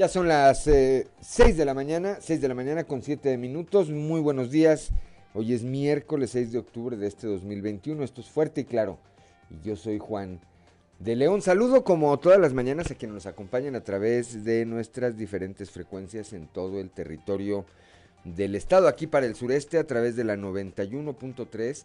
Ya son las 6 eh, de la mañana, 6 de la mañana con 7 minutos. Muy buenos días. Hoy es miércoles 6 de octubre de este 2021. Esto es fuerte y claro. Y yo soy Juan de León. Saludo como todas las mañanas a quienes nos acompañan a través de nuestras diferentes frecuencias en todo el territorio del estado. Aquí para el sureste a través de la 91.3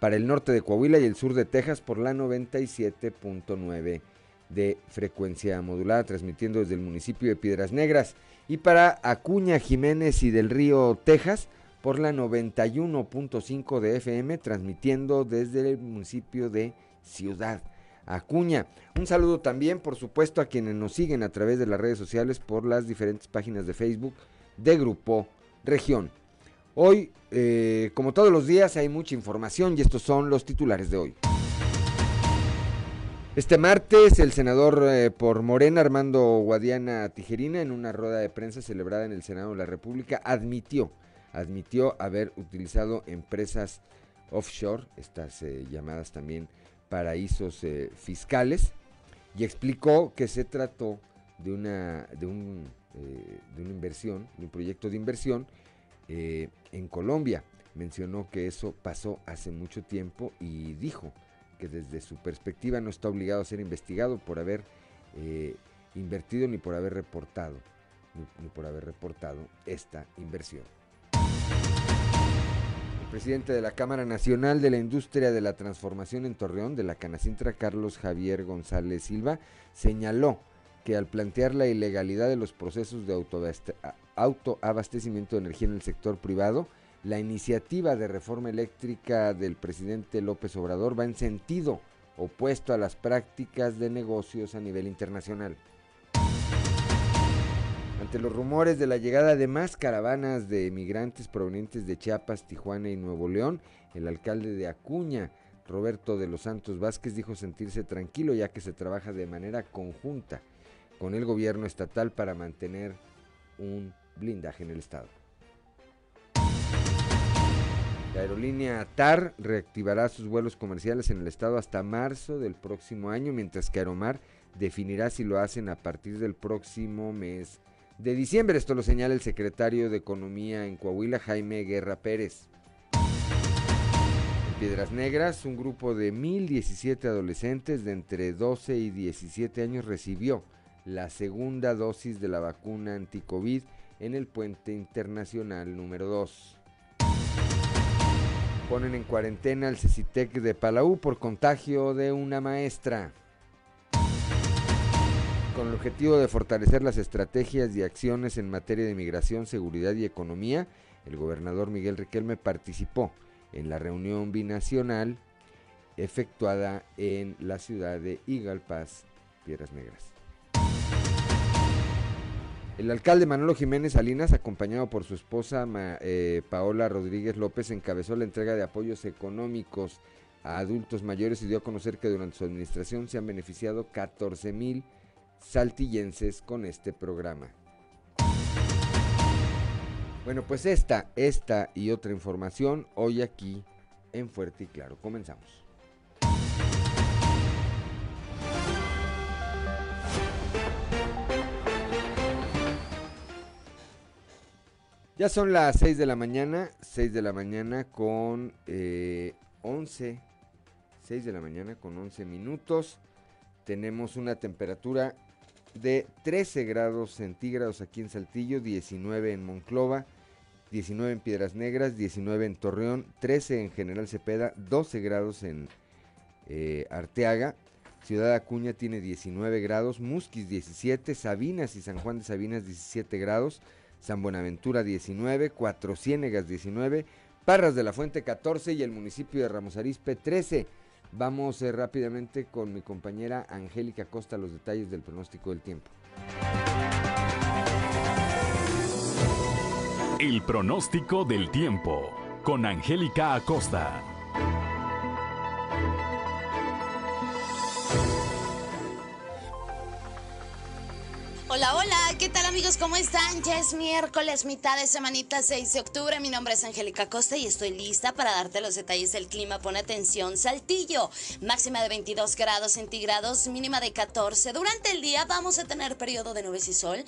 para el norte de Coahuila y el sur de Texas por la 97.9 de frecuencia modulada, transmitiendo desde el municipio de Piedras Negras. Y para Acuña, Jiménez y del Río, Texas, por la 91.5 de FM, transmitiendo desde el municipio de Ciudad Acuña. Un saludo también, por supuesto, a quienes nos siguen a través de las redes sociales por las diferentes páginas de Facebook de Grupo Región. Hoy, eh, como todos los días, hay mucha información y estos son los titulares de hoy. Este martes, el senador eh, por Morena, Armando Guadiana Tijerina, en una rueda de prensa celebrada en el Senado de la República, admitió, admitió haber utilizado empresas offshore, estas eh, llamadas también paraísos fiscales, y explicó que se trató de una, de, un, de una inversión, de un proyecto de inversión eh, en Colombia. Mencionó que eso pasó hace mucho tiempo y dijo que desde su perspectiva no está obligado a ser investigado por haber eh, invertido ni por haber reportado, ni, por haber reportado esta inversión. El presidente de la Cámara Nacional de la Industria de la Transformación en Torreón, de la Canacintra, Carlos Javier González Silva, señaló que al plantear la ilegalidad de los procesos de autoabastecimiento de energía en el sector privado, la iniciativa de reforma eléctrica del presidente López Obrador va en sentido opuesto a las prácticas de negocios a nivel internacional. Ante los rumores de la llegada de más caravanas de migrantes provenientes de Chiapas, Tijuana y Nuevo León, el alcalde de Acuña, Roberto de los Santos Vázquez, dijo sentirse tranquilo ya que se trabaja de manera conjunta con el gobierno estatal para mantener un blindaje en el estado. La aerolínea TAR reactivará sus vuelos comerciales en el estado hasta marzo del próximo año, mientras que Aeromar definirá si lo hacen a partir del próximo mes de diciembre. Esto lo señala el secretario de Economía en Coahuila, Jaime Guerra Pérez. En Piedras Negras, un grupo de 1.017 adolescentes de entre 12 y 17 años recibió la segunda dosis de la vacuna anti-COVID en el puente internacional número 2. Ponen en cuarentena al CECITEC de Palau por contagio de una maestra. Con el objetivo de fortalecer las estrategias y acciones en materia de migración, seguridad y economía, el gobernador Miguel Riquelme participó en la reunión binacional efectuada en la ciudad de Igalpaz, Piedras Negras. El alcalde Manolo Jiménez Salinas, acompañado por su esposa eh, Paola Rodríguez López, encabezó la entrega de apoyos económicos a adultos mayores y dio a conocer que durante su administración se han beneficiado 14 mil saltillenses con este programa. Bueno, pues esta, esta y otra información hoy aquí en Fuerte y Claro. Comenzamos. Ya son las 6 de la mañana, 6 de la mañana con eh, 11, 6 de la mañana con 11 minutos. Tenemos una temperatura de 13 grados centígrados aquí en Saltillo, 19 en Monclova, 19 en Piedras Negras, 19 en Torreón, 13 en General Cepeda, 12 grados en eh, Arteaga. Ciudad Acuña tiene 19 grados, Musquis 17, Sabinas y San Juan de Sabinas 17 grados. San Buenaventura 19, Cuatro Ciénegas 19, Parras de la Fuente 14 y el municipio de Ramos Arizpe 13. Vamos eh, rápidamente con mi compañera Angélica Costa los detalles del pronóstico del tiempo. El pronóstico del tiempo con Angélica Acosta. Hola, hola, ¿qué tal amigos? ¿Cómo están? Ya es miércoles, mitad de semanita 6 de octubre. Mi nombre es Angélica Costa y estoy lista para darte los detalles del clima. Pon atención, Saltillo, máxima de 22 grados centígrados, mínima de 14. Durante el día vamos a tener periodo de nubes y sol.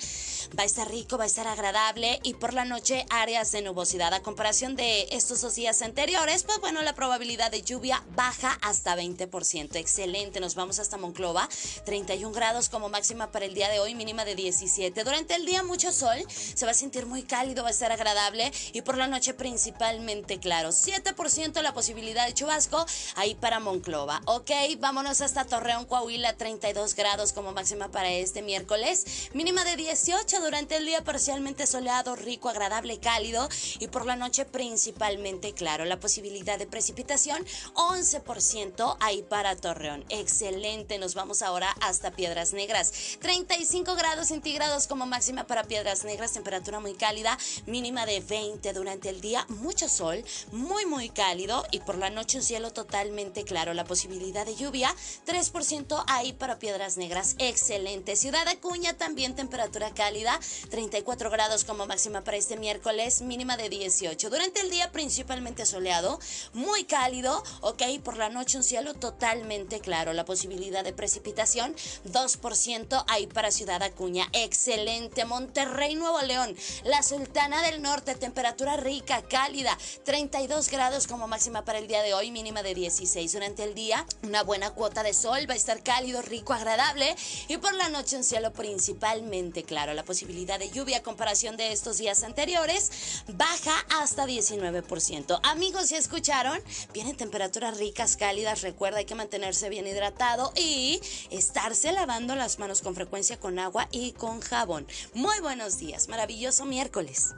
Va a estar rico, va a estar agradable y por la noche áreas de nubosidad. A comparación de estos dos días anteriores, pues bueno, la probabilidad de lluvia baja hasta 20%. Excelente, nos vamos hasta Monclova, 31 grados como máxima para el día de hoy, mínima de 17. Durante el día mucho sol, se va a sentir muy cálido, va a estar agradable y por la noche principalmente claro. 7% la posibilidad de chubasco ahí para Monclova. Ok, vámonos hasta Torreón, Coahuila, 32 grados como máxima para este miércoles. Mínima de 18 durante el día parcialmente soleado, rico, agradable, cálido y por la noche principalmente claro. La posibilidad de precipitación 11% ahí para Torreón. Excelente, nos vamos ahora hasta Piedras Negras. 35 grados centígrados como máxima para Piedras Negras, temperatura muy cálida, mínima de 20 durante el día, mucho sol, muy muy cálido y por la noche un cielo totalmente claro. La posibilidad de lluvia, 3% ahí para Piedras Negras, excelente. Ciudad Acuña también temperatura cálida, 34 grados como máxima para este miércoles, mínima de 18. Durante el día principalmente soleado, muy cálido, ok, por la noche un cielo totalmente claro. La posibilidad de precipitación, 2% ahí para Ciudad Acuña Excelente. Monterrey, Nuevo León. La Sultana del Norte, temperatura rica, cálida. 32 grados como máxima para el día de hoy, mínima de 16. Durante el día, una buena cuota de sol. Va a estar cálido, rico, agradable. Y por la noche, un cielo principalmente claro. La posibilidad de lluvia a comparación de estos días anteriores baja hasta 19%. Amigos, ¿ya escucharon? Vienen temperaturas ricas, cálidas. Recuerda, hay que mantenerse bien hidratado y estarse lavando las manos con frecuencia con agua y con jabón. Muy buenos días, maravilloso miércoles.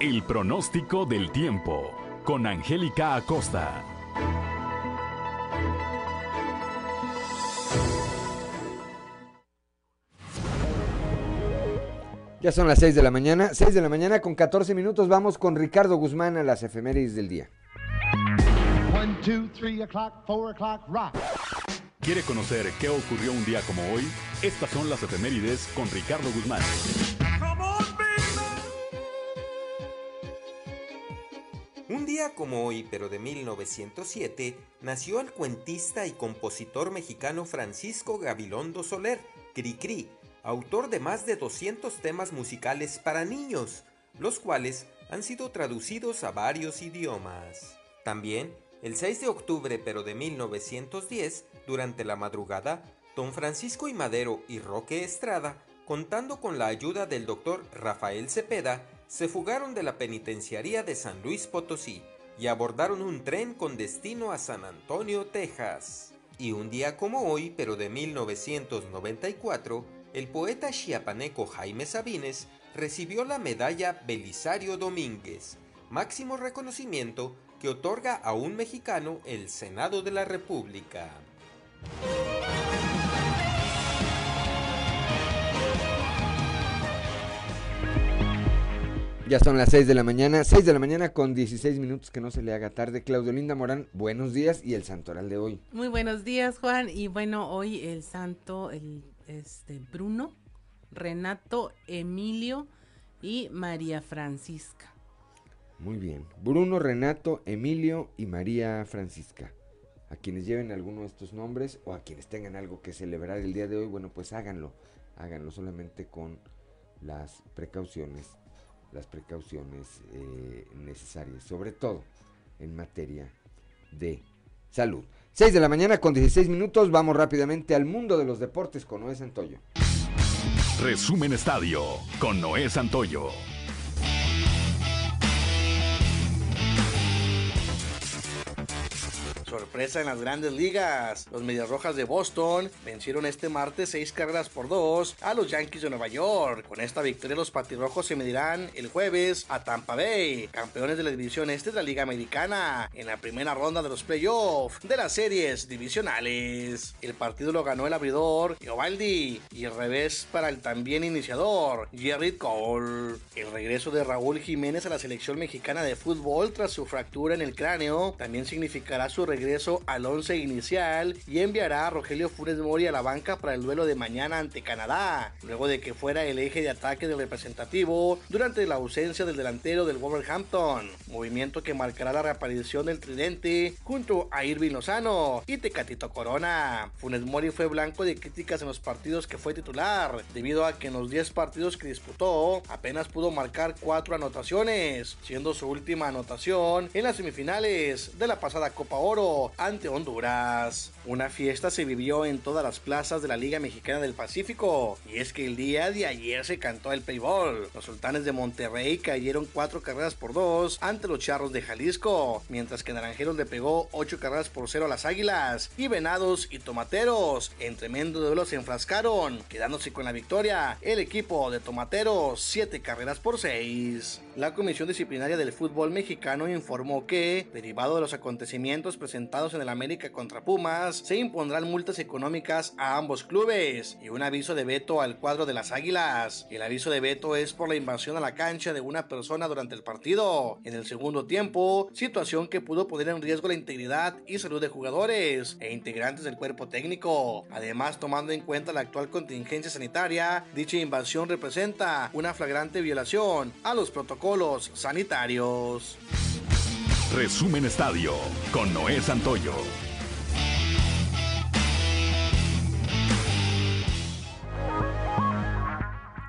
El pronóstico del tiempo con Angélica Acosta. Ya son las 6 de la mañana, 6 de la mañana con 14 minutos. Vamos con Ricardo Guzmán a las efemérides del día. 1, 2, 3 o'clock, 4 o'clock, rock. ¿Quiere conocer qué ocurrió un día como hoy? Estas son las efemérides con Ricardo Guzmán. Un día como hoy, pero de 1907, nació el cuentista y compositor mexicano Francisco Gabilondo Soler, Cricri, autor de más de 200 temas musicales para niños, los cuales han sido traducidos a varios idiomas. También el 6 de octubre pero de 1910, durante la madrugada, don Francisco y Madero y Roque Estrada, contando con la ayuda del doctor Rafael Cepeda, se fugaron de la penitenciaría de San Luis Potosí y abordaron un tren con destino a San Antonio, Texas. Y un día como hoy, pero de 1994, el poeta chiapaneco Jaime Sabines recibió la medalla Belisario Domínguez, máximo reconocimiento que otorga a un mexicano el Senado de la República. Ya son las 6 de la mañana, 6 de la mañana con 16 minutos que no se le haga tarde. Claudio Linda Morán, buenos días y el santoral de hoy. Muy buenos días, Juan. Y bueno, hoy el santo, el este Bruno, Renato, Emilio y María Francisca. Muy bien. Bruno, Renato, Emilio y María Francisca. A quienes lleven alguno de estos nombres o a quienes tengan algo que celebrar el día de hoy, bueno, pues háganlo. Háganlo solamente con las precauciones, las precauciones eh, necesarias, sobre todo en materia de salud. 6 de la mañana con 16 minutos, vamos rápidamente al mundo de los deportes con Noé Santoyo. Resumen Estadio con Noé Santoyo. Sorpresa en las grandes ligas. Los Medias Rojas de Boston vencieron este martes seis carreras por dos a los Yankees de Nueva York. Con esta victoria los patirrojos se medirán el jueves a Tampa Bay, campeones de la división este de la Liga Americana, en la primera ronda de los playoffs de las series divisionales. El partido lo ganó el abridor Giovaldi y el revés para el también iniciador Jerry Cole. El regreso de Raúl Jiménez a la selección mexicana de fútbol tras su fractura en el cráneo también significará su regreso al once inicial y enviará a Rogelio Funes Mori a la banca para el duelo de mañana ante Canadá, luego de que fuera el eje de ataque del representativo durante la ausencia del delantero del Wolverhampton, movimiento que marcará la reaparición del tridente junto a Irving Lozano y Tecatito Corona. Funes Mori fue blanco de críticas en los partidos que fue titular, debido a que en los 10 partidos que disputó apenas pudo marcar 4 anotaciones, siendo su última anotación en las semifinales de la pasada Copa Oro ante Honduras. Una fiesta se vivió en todas las plazas de la Liga Mexicana del Pacífico, y es que el día de ayer se cantó el payball. Los sultanes de Monterrey cayeron 4 carreras por 2 ante los charros de Jalisco, mientras que Naranjeros le pegó 8 carreras por 0 a las Águilas, y Venados y Tomateros en tremendo duelo se enfrascaron, quedándose con la victoria el equipo de Tomateros 7 carreras por 6. La Comisión Disciplinaria del Fútbol Mexicano informó que, derivado de los acontecimientos presentados en el América contra Pumas, se impondrán multas económicas a ambos clubes y un aviso de veto al cuadro de las Águilas. El aviso de veto es por la invasión a la cancha de una persona durante el partido. En el segundo tiempo, situación que pudo poner en riesgo la integridad y salud de jugadores e integrantes del cuerpo técnico. Además, tomando en cuenta la actual contingencia sanitaria, dicha invasión representa una flagrante violación a los protocolos sanitarios. Resumen Estadio con Noé Santoyo.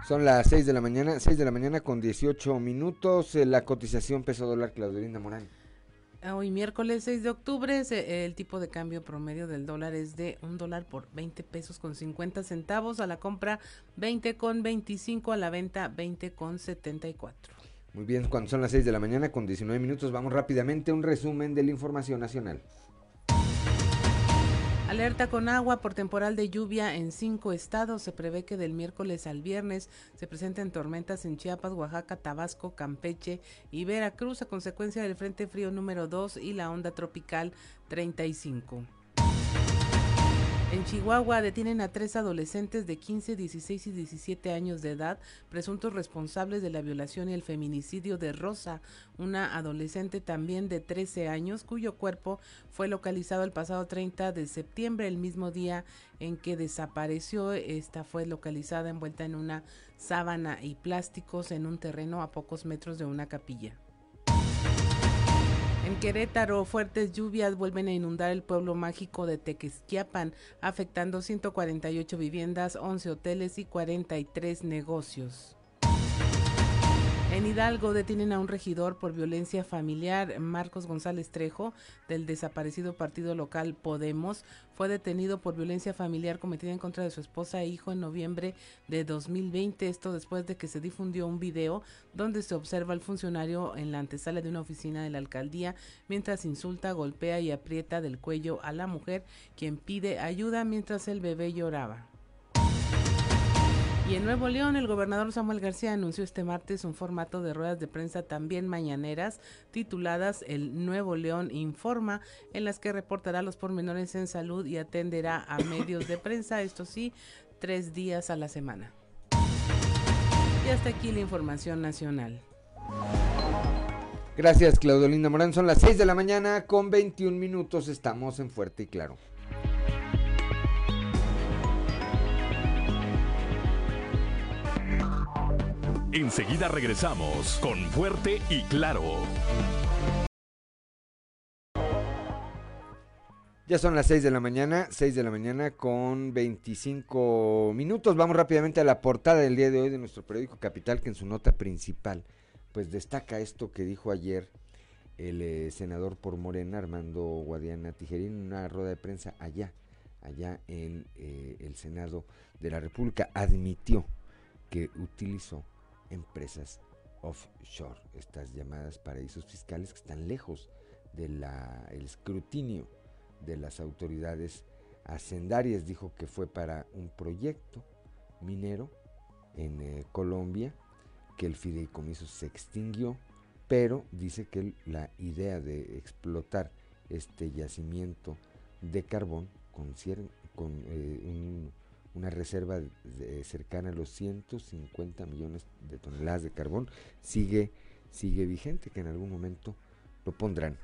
Son las 6 de la mañana, 6 de la mañana con 18 minutos. eh, La cotización peso dólar Claudelina Morán. Hoy miércoles 6 de octubre se- el tipo de cambio promedio del dólar es de un dólar por 20 pesos con 50 centavos a la compra 20 con 25 a la venta 20 con 74. Muy bien, cuando son las 6 de la mañana con 19 minutos, vamos rápidamente a un resumen de la información nacional. Alerta con agua por temporal de lluvia en cinco estados. Se prevé que del miércoles al viernes se presenten tormentas en Chiapas, Oaxaca, Tabasco, Campeche y Veracruz a consecuencia del Frente Frío número 2 y la onda tropical 35. En Chihuahua detienen a tres adolescentes de 15, 16 y 17 años de edad, presuntos responsables de la violación y el feminicidio de Rosa, una adolescente también de 13 años, cuyo cuerpo fue localizado el pasado 30 de septiembre, el mismo día en que desapareció. Esta fue localizada envuelta en una sábana y plásticos en un terreno a pocos metros de una capilla. En Querétaro, fuertes lluvias vuelven a inundar el pueblo mágico de Tequesquiapan, afectando 148 viviendas, 11 hoteles y 43 negocios. En Hidalgo detienen a un regidor por violencia familiar. Marcos González Trejo, del desaparecido partido local Podemos, fue detenido por violencia familiar cometida en contra de su esposa e hijo en noviembre de 2020. Esto después de que se difundió un video donde se observa al funcionario en la antesala de una oficina de la alcaldía mientras insulta, golpea y aprieta del cuello a la mujer, quien pide ayuda mientras el bebé lloraba. Y en Nuevo León, el gobernador Samuel García anunció este martes un formato de ruedas de prensa también mañaneras tituladas El Nuevo León Informa, en las que reportará los pormenores en salud y atenderá a medios de prensa, esto sí, tres días a la semana. Y hasta aquí la información nacional. Gracias, Claudelina Morán. Son las 6 de la mañana con 21 minutos. Estamos en Fuerte y Claro. Enseguida regresamos con Fuerte y Claro. Ya son las 6 de la mañana, 6 de la mañana con 25 minutos. Vamos rápidamente a la portada del día de hoy de nuestro periódico Capital, que en su nota principal, pues destaca esto que dijo ayer el eh, senador por Morena, Armando Guadiana Tijerín, en una rueda de prensa allá, allá en eh, el Senado de la República. Admitió que utilizó empresas offshore, estas llamadas paraísos fiscales que están lejos del escrutinio de las autoridades hacendarias. Dijo que fue para un proyecto minero en eh, Colombia, que el fideicomiso se extinguió, pero dice que la idea de explotar este yacimiento de carbón con, con eh, una reserva cercana a los 150 millones de toneladas de carbón sigue, sigue vigente, que en algún momento lo pondrán,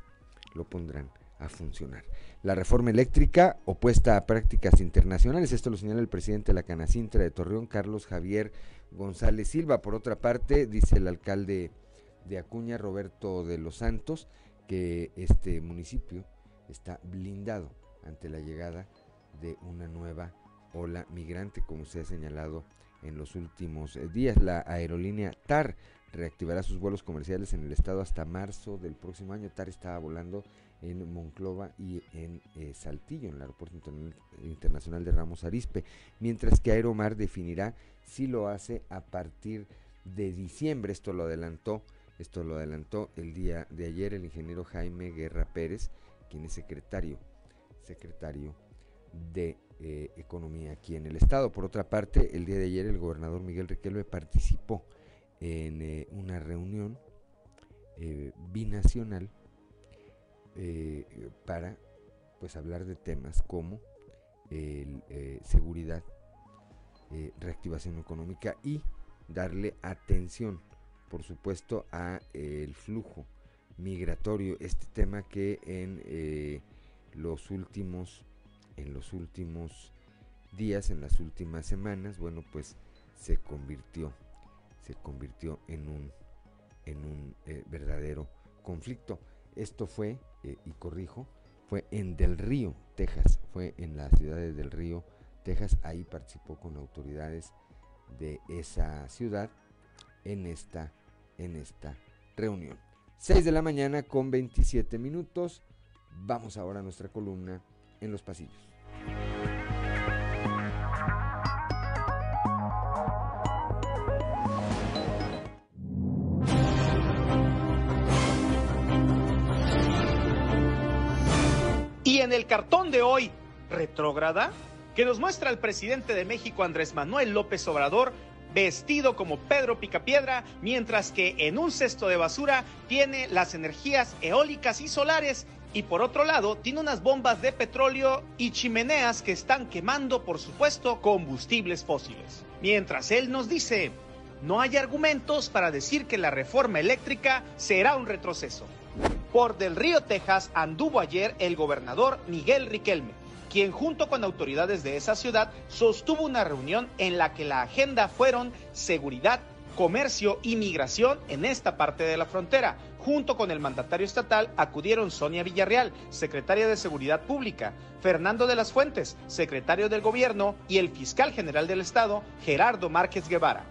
lo pondrán a funcionar. La reforma eléctrica opuesta a prácticas internacionales, esto lo señala el presidente de la Canacintra de Torreón, Carlos Javier González Silva. Por otra parte, dice el alcalde de Acuña, Roberto de los Santos, que este municipio está blindado ante la llegada de una nueva ola migrante, como se ha señalado en los últimos eh, días. La aerolínea TAR reactivará sus vuelos comerciales en el estado hasta marzo del próximo año. TAR estaba volando en Monclova y en eh, Saltillo, en el Aeropuerto Internacional de Ramos Arispe, mientras que Aeromar definirá si lo hace a partir de diciembre. Esto lo adelantó, esto lo adelantó el día de ayer el ingeniero Jaime Guerra Pérez, quien es secretario, secretario de eh, Economía aquí en el Estado. Por otra parte, el día de ayer el gobernador Miguel Riquelme participó en eh, una reunión eh, binacional para pues hablar de temas como seguridad, reactivación económica y darle atención, por supuesto, a el flujo migratorio, este tema que en los últimos en los últimos días, en las últimas semanas, bueno, pues se convirtió, se convirtió en un, en un eh, verdadero conflicto. Esto fue, eh, y corrijo, fue en Del Río, Texas, fue en la ciudad de Del Río, Texas, ahí participó con autoridades de esa ciudad en esta, en esta reunión. 6 de la mañana con 27 minutos. Vamos ahora a nuestra columna en los pasillos. Y en el cartón de hoy, retrógrada, que nos muestra el presidente de México Andrés Manuel López Obrador vestido como Pedro Picapiedra, mientras que en un cesto de basura tiene las energías eólicas y solares y por otro lado tiene unas bombas de petróleo y chimeneas que están quemando, por supuesto, combustibles fósiles. Mientras él nos dice, no hay argumentos para decir que la reforma eléctrica será un retroceso. Por Del Río, Texas, anduvo ayer el gobernador Miguel Riquelme, quien junto con autoridades de esa ciudad sostuvo una reunión en la que la agenda fueron seguridad, comercio y migración en esta parte de la frontera, Junto con el mandatario estatal acudieron Sonia Villarreal, secretaria de Seguridad Pública, Fernando de las Fuentes, secretario del Gobierno, y el fiscal general del Estado, Gerardo Márquez Guevara.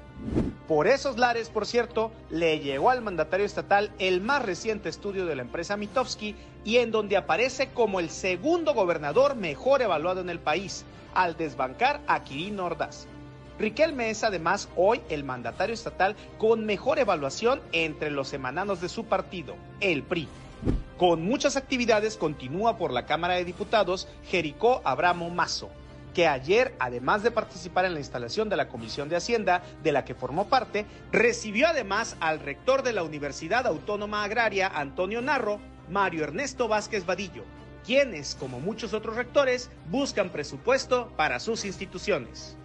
Por esos lares, por cierto, le llegó al mandatario estatal el más reciente estudio de la empresa Mitofsky y en donde aparece como el segundo gobernador mejor evaluado en el país, al desbancar a Quirino Ordaz. Riquelme es además hoy el mandatario estatal con mejor evaluación entre los emananos de su partido, el PRI. Con muchas actividades continúa por la Cámara de Diputados Jericó Abramo Mazo, que ayer, además de participar en la instalación de la Comisión de Hacienda, de la que formó parte, recibió además al rector de la Universidad Autónoma Agraria, Antonio Narro, Mario Ernesto Vázquez Vadillo, quienes, como muchos otros rectores, buscan presupuesto para sus instituciones.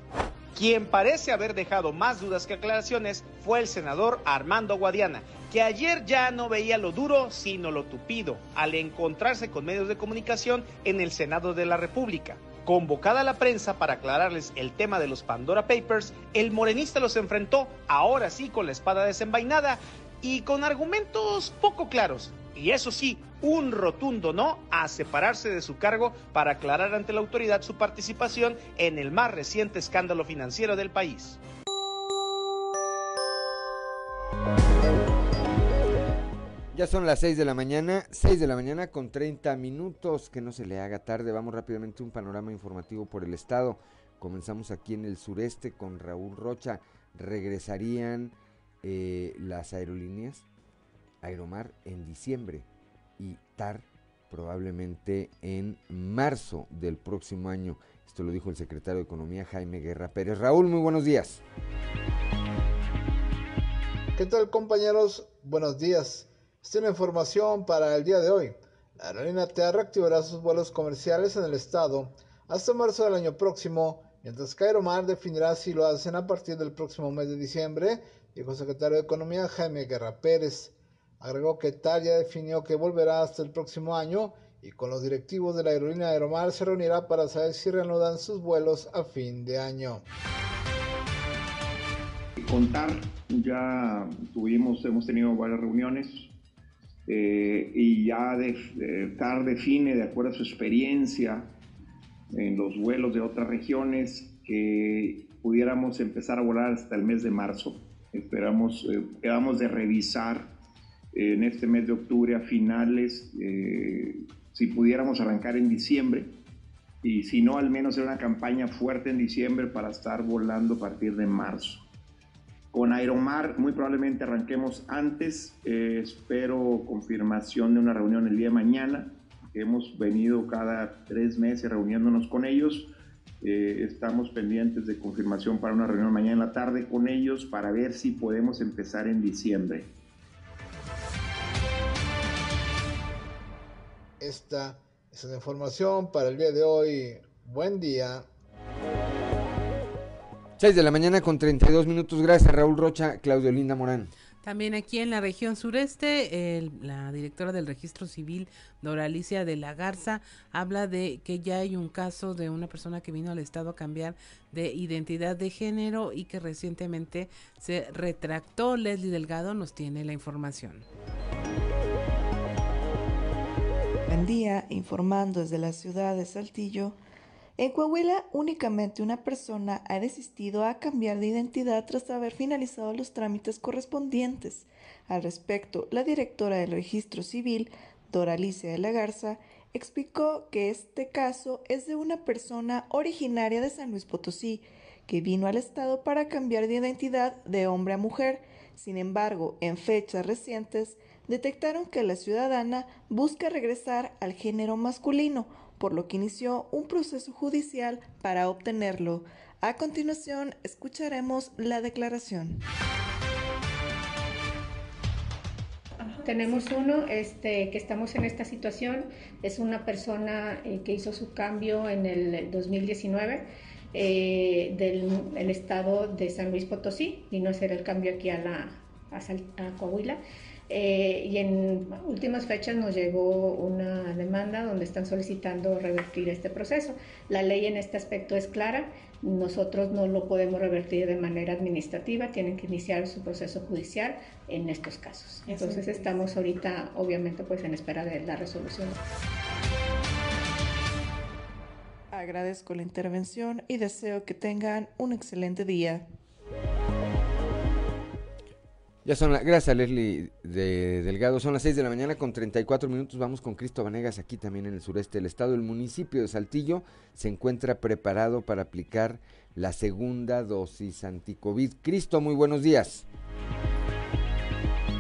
Quien parece haber dejado más dudas que aclaraciones fue el senador Armando Guadiana, que ayer ya no veía lo duro sino lo tupido al encontrarse con medios de comunicación en el Senado de la República. Convocada a la prensa para aclararles el tema de los Pandora Papers, el morenista los enfrentó, ahora sí con la espada desenvainada y con argumentos poco claros, y eso sí, un rotundo no a separarse de su cargo para aclarar ante la autoridad su participación en el más reciente escándalo financiero del país. Ya son las 6 de la mañana, 6 de la mañana con 30 minutos, que no se le haga tarde. Vamos rápidamente a un panorama informativo por el estado. Comenzamos aquí en el sureste con Raúl Rocha. Regresarían eh, las aerolíneas Aeromar en diciembre y TAR probablemente en marzo del próximo año. Esto lo dijo el secretario de Economía Jaime Guerra Pérez. Raúl, muy buenos días. ¿Qué tal compañeros? Buenos días. Esta es la información para el día de hoy. La aerolínea TEA reactivará sus vuelos comerciales en el estado hasta marzo del año próximo, mientras que Aeromar definirá si lo hacen a partir del próximo mes de diciembre, dijo el secretario de Economía Jaime Guerra Pérez. Agregó que TAR ya definió que volverá hasta el próximo año y con los directivos de la aerolínea Aeromar se reunirá para saber si reanudan sus vuelos a fin de año contar, ya tuvimos, hemos tenido varias reuniones eh, y ya de, TAR define, de acuerdo a su experiencia en los vuelos de otras regiones, que pudiéramos empezar a volar hasta el mes de marzo. Esperamos, eh, quedamos de revisar en este mes de octubre a finales, eh, si pudiéramos arrancar en diciembre, y si no, al menos hacer una campaña fuerte en diciembre para estar volando a partir de marzo. Con Aeromar muy probablemente arranquemos antes, eh, espero confirmación de una reunión el día de mañana. Hemos venido cada tres meses reuniéndonos con ellos. Eh, estamos pendientes de confirmación para una reunión mañana en la tarde con ellos para ver si podemos empezar en diciembre. Esta es la información para el día de hoy. Buen día. 6 de la mañana con 32 minutos. Gracias, Raúl Rocha, Claudio Linda Morán. También aquí en la región sureste, la directora del registro civil, Doralicia de la Garza, habla de que ya hay un caso de una persona que vino al Estado a cambiar de identidad de género y que recientemente se retractó. Leslie Delgado nos tiene la información. Buen día, informando desde la ciudad de Saltillo. En Coahuila, únicamente una persona ha desistido a cambiar de identidad tras haber finalizado los trámites correspondientes. Al respecto, la directora del registro civil, Doralicia de la Garza, explicó que este caso es de una persona originaria de San Luis Potosí, que vino al Estado para cambiar de identidad de hombre a mujer. Sin embargo, en fechas recientes, detectaron que la ciudadana busca regresar al género masculino, por lo que inició un proceso judicial para obtenerlo. A continuación, escucharemos la declaración. Tenemos uno este, que estamos en esta situación, es una persona eh, que hizo su cambio en el 2019 eh, del estado de San Luis Potosí, y no hacer el cambio aquí a, la, a Coahuila. Eh, y en últimas fechas nos llegó una demanda donde están solicitando revertir este proceso. La ley en este aspecto es clara, nosotros no lo podemos revertir de manera administrativa, tienen que iniciar su proceso judicial en estos casos. Entonces estamos ahorita obviamente pues en espera de la resolución. Agradezco la intervención y deseo que tengan un excelente día. Ya son las, gracias Leslie de Delgado, son las 6 de la mañana con 34 minutos, vamos con Cristo Vanegas aquí también en el sureste del estado. El municipio de Saltillo se encuentra preparado para aplicar la segunda dosis anticovid. Cristo, muy buenos días.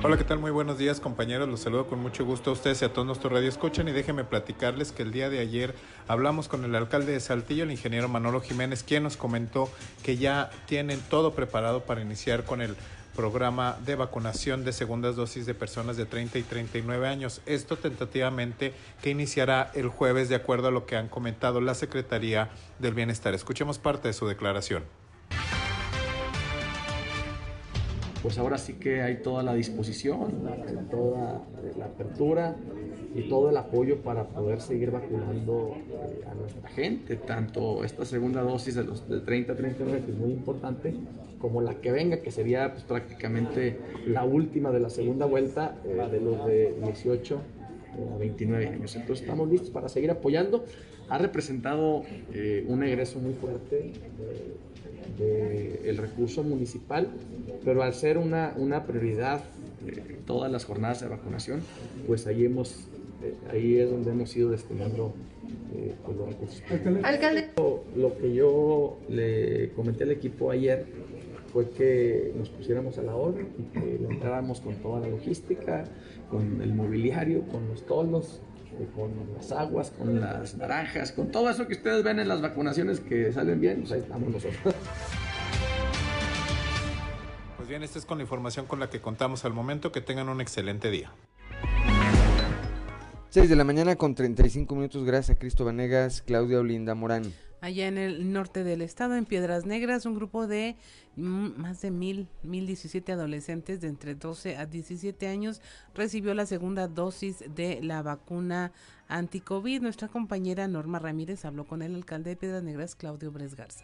Hola, ¿qué tal? Muy buenos días compañeros, los saludo con mucho gusto a ustedes y a todos nuestros radio escuchan y déjenme platicarles que el día de ayer hablamos con el alcalde de Saltillo, el ingeniero Manolo Jiménez, quien nos comentó que ya tienen todo preparado para iniciar con el programa de vacunación de segundas dosis de personas de 30 y 39 años. Esto tentativamente que iniciará el jueves de acuerdo a lo que han comentado la Secretaría del Bienestar. Escuchemos parte de su declaración. Pues ahora sí que hay toda la disposición, toda la apertura y todo el apoyo para poder seguir vacunando eh, a nuestra gente, tanto esta segunda dosis de los de 30 a 39 que es muy importante, como la que venga, que sería pues, prácticamente la última de la segunda vuelta eh, de los de 18 a 29 años. Entonces estamos listos para seguir apoyando. Ha representado eh, un egreso muy fuerte del recurso municipal, pero al ser una, una prioridad todas las jornadas de vacunación, pues ahí hemos eh, ahí es donde hemos ido destinando eh, pues, los recursos. Alcalde. Lo que yo le comenté al equipo ayer fue que nos pusiéramos a la orden y que entráramos con toda la logística, con el mobiliario, con los toldos, con las aguas, con las naranjas, con todo eso que ustedes ven en las vacunaciones que salen bien, pues ahí estamos nosotros. Pues bien, esta es con la información con la que contamos al momento. Que tengan un excelente día. 6 de la mañana con 35 minutos. Gracias a Cristo Vanegas, Claudia Olinda Morán. Allá en el norte del estado, en Piedras Negras, un grupo de mm, más de mil, mil diecisiete adolescentes de entre 12 a 17 años recibió la segunda dosis de la vacuna anti-COVID. Nuestra compañera Norma Ramírez habló con el alcalde de Piedras Negras, Claudio Bres Garza.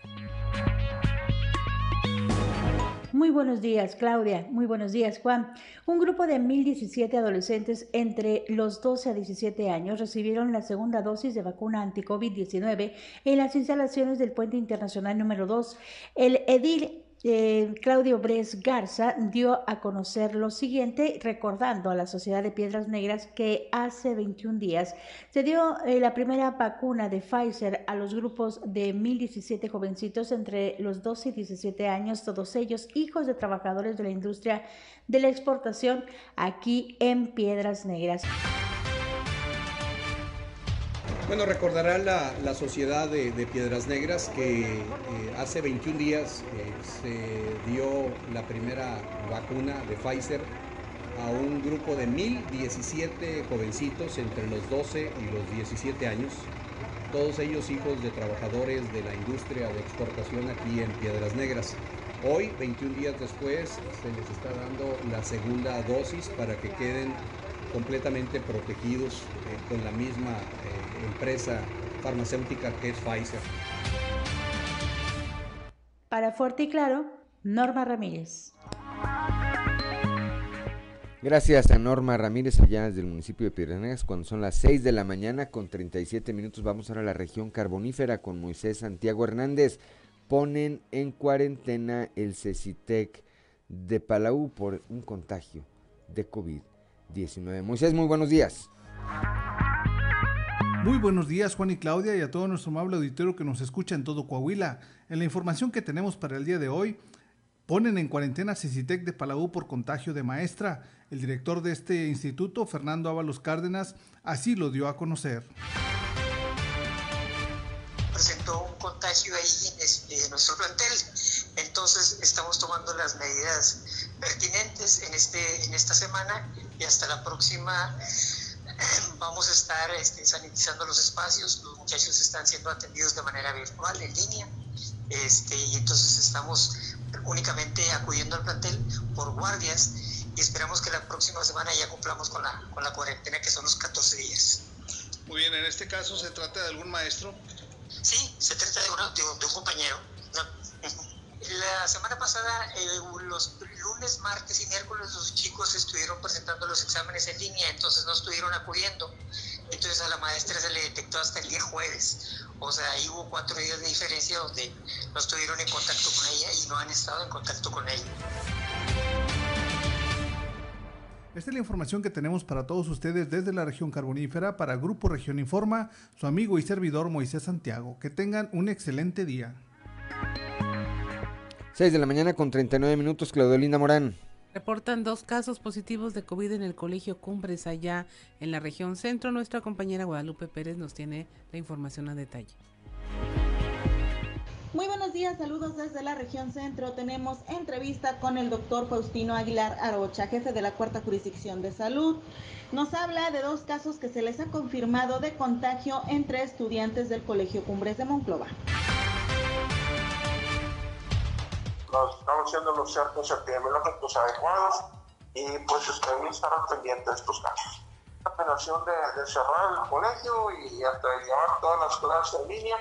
Muy buenos días, Claudia. Muy buenos días, Juan. Un grupo de 1.017 adolescentes entre los 12 a 17 años recibieron la segunda dosis de vacuna anti-COVID-19 en las instalaciones del Puente Internacional número 2. El edil eh, Claudio Bres Garza dio a conocer lo siguiente, recordando a la Sociedad de Piedras Negras que hace 21 días se dio eh, la primera vacuna de Pfizer a los grupos de 1.017 jovencitos entre los 12 y 17 años, todos ellos hijos de trabajadores de la industria de la exportación aquí en Piedras Negras. Bueno, recordará la, la sociedad de, de, Piedras Negras que eh, hace 21 días eh, se dio la primera vacuna de Pfizer a un grupo de 1017 jovencitos entre los 12 y los 17 años, todos ellos hijos de trabajadores de la industria de exportación aquí en Piedras Negras. Hoy, 21 días después, se les está dando la segunda dosis para que queden completamente protegidos eh, con la misma eh, empresa farmacéutica que es Pfizer. Para Fuerte y Claro, Norma Ramírez. Gracias a Norma Ramírez allá desde el municipio de Piedras cuando son las 6 de la mañana con 37 minutos vamos ahora a la región carbonífera con Moisés Santiago Hernández. Ponen en cuarentena el CECITEC de Palau por un contagio de COVID. 19. Moisés, muy buenos días. Muy buenos días Juan y Claudia y a todo nuestro amable auditorio que nos escucha en todo Coahuila. En la información que tenemos para el día de hoy, ponen en cuarentena Cecitec de Palau por contagio de maestra. El director de este instituto, Fernando Ábalos Cárdenas, así lo dio a conocer. Presentó un contagio ahí en, este, nuestro plantel, entonces estamos tomando las medidas pertinentes en, este, en esta semana y hasta la próxima vamos a estar este, sanitizando los espacios, los muchachos están siendo atendidos de manera virtual, en línea, este, y entonces estamos únicamente acudiendo al plantel por guardias y esperamos que la próxima semana ya cumplamos con la, con la cuarentena que son los 14 días. Muy bien, en este caso se trata de algún maestro. Sí, se trata de, de, de un compañero. La semana pasada, eh, los lunes, martes y miércoles, los chicos estuvieron presentando los exámenes en línea, entonces no estuvieron acudiendo. Entonces a la maestra se le detectó hasta el día jueves. O sea, ahí hubo cuatro días de diferencia donde no estuvieron en contacto con ella y no han estado en contacto con ella. Esta es la información que tenemos para todos ustedes desde la región carbonífera para Grupo Región Informa, su amigo y servidor Moisés Santiago. Que tengan un excelente día. 6 de la mañana con 39 minutos, Claudelina Morán. Reportan dos casos positivos de COVID en el Colegio Cumbres allá en la región centro. Nuestra compañera Guadalupe Pérez nos tiene la información a detalle. Muy buenos días, saludos desde la región centro. Tenemos entrevista con el doctor Faustino Aguilar Arocha, jefe de la cuarta jurisdicción de salud. Nos habla de dos casos que se les ha confirmado de contagio entre estudiantes del Colegio Cumbres de Monclova estamos haciendo los cercos epidemiológicos adecuados y pues ustedes estar pendientes de estos casos. La operación de, cerrar el colegio y hasta llevar todas las clases en línea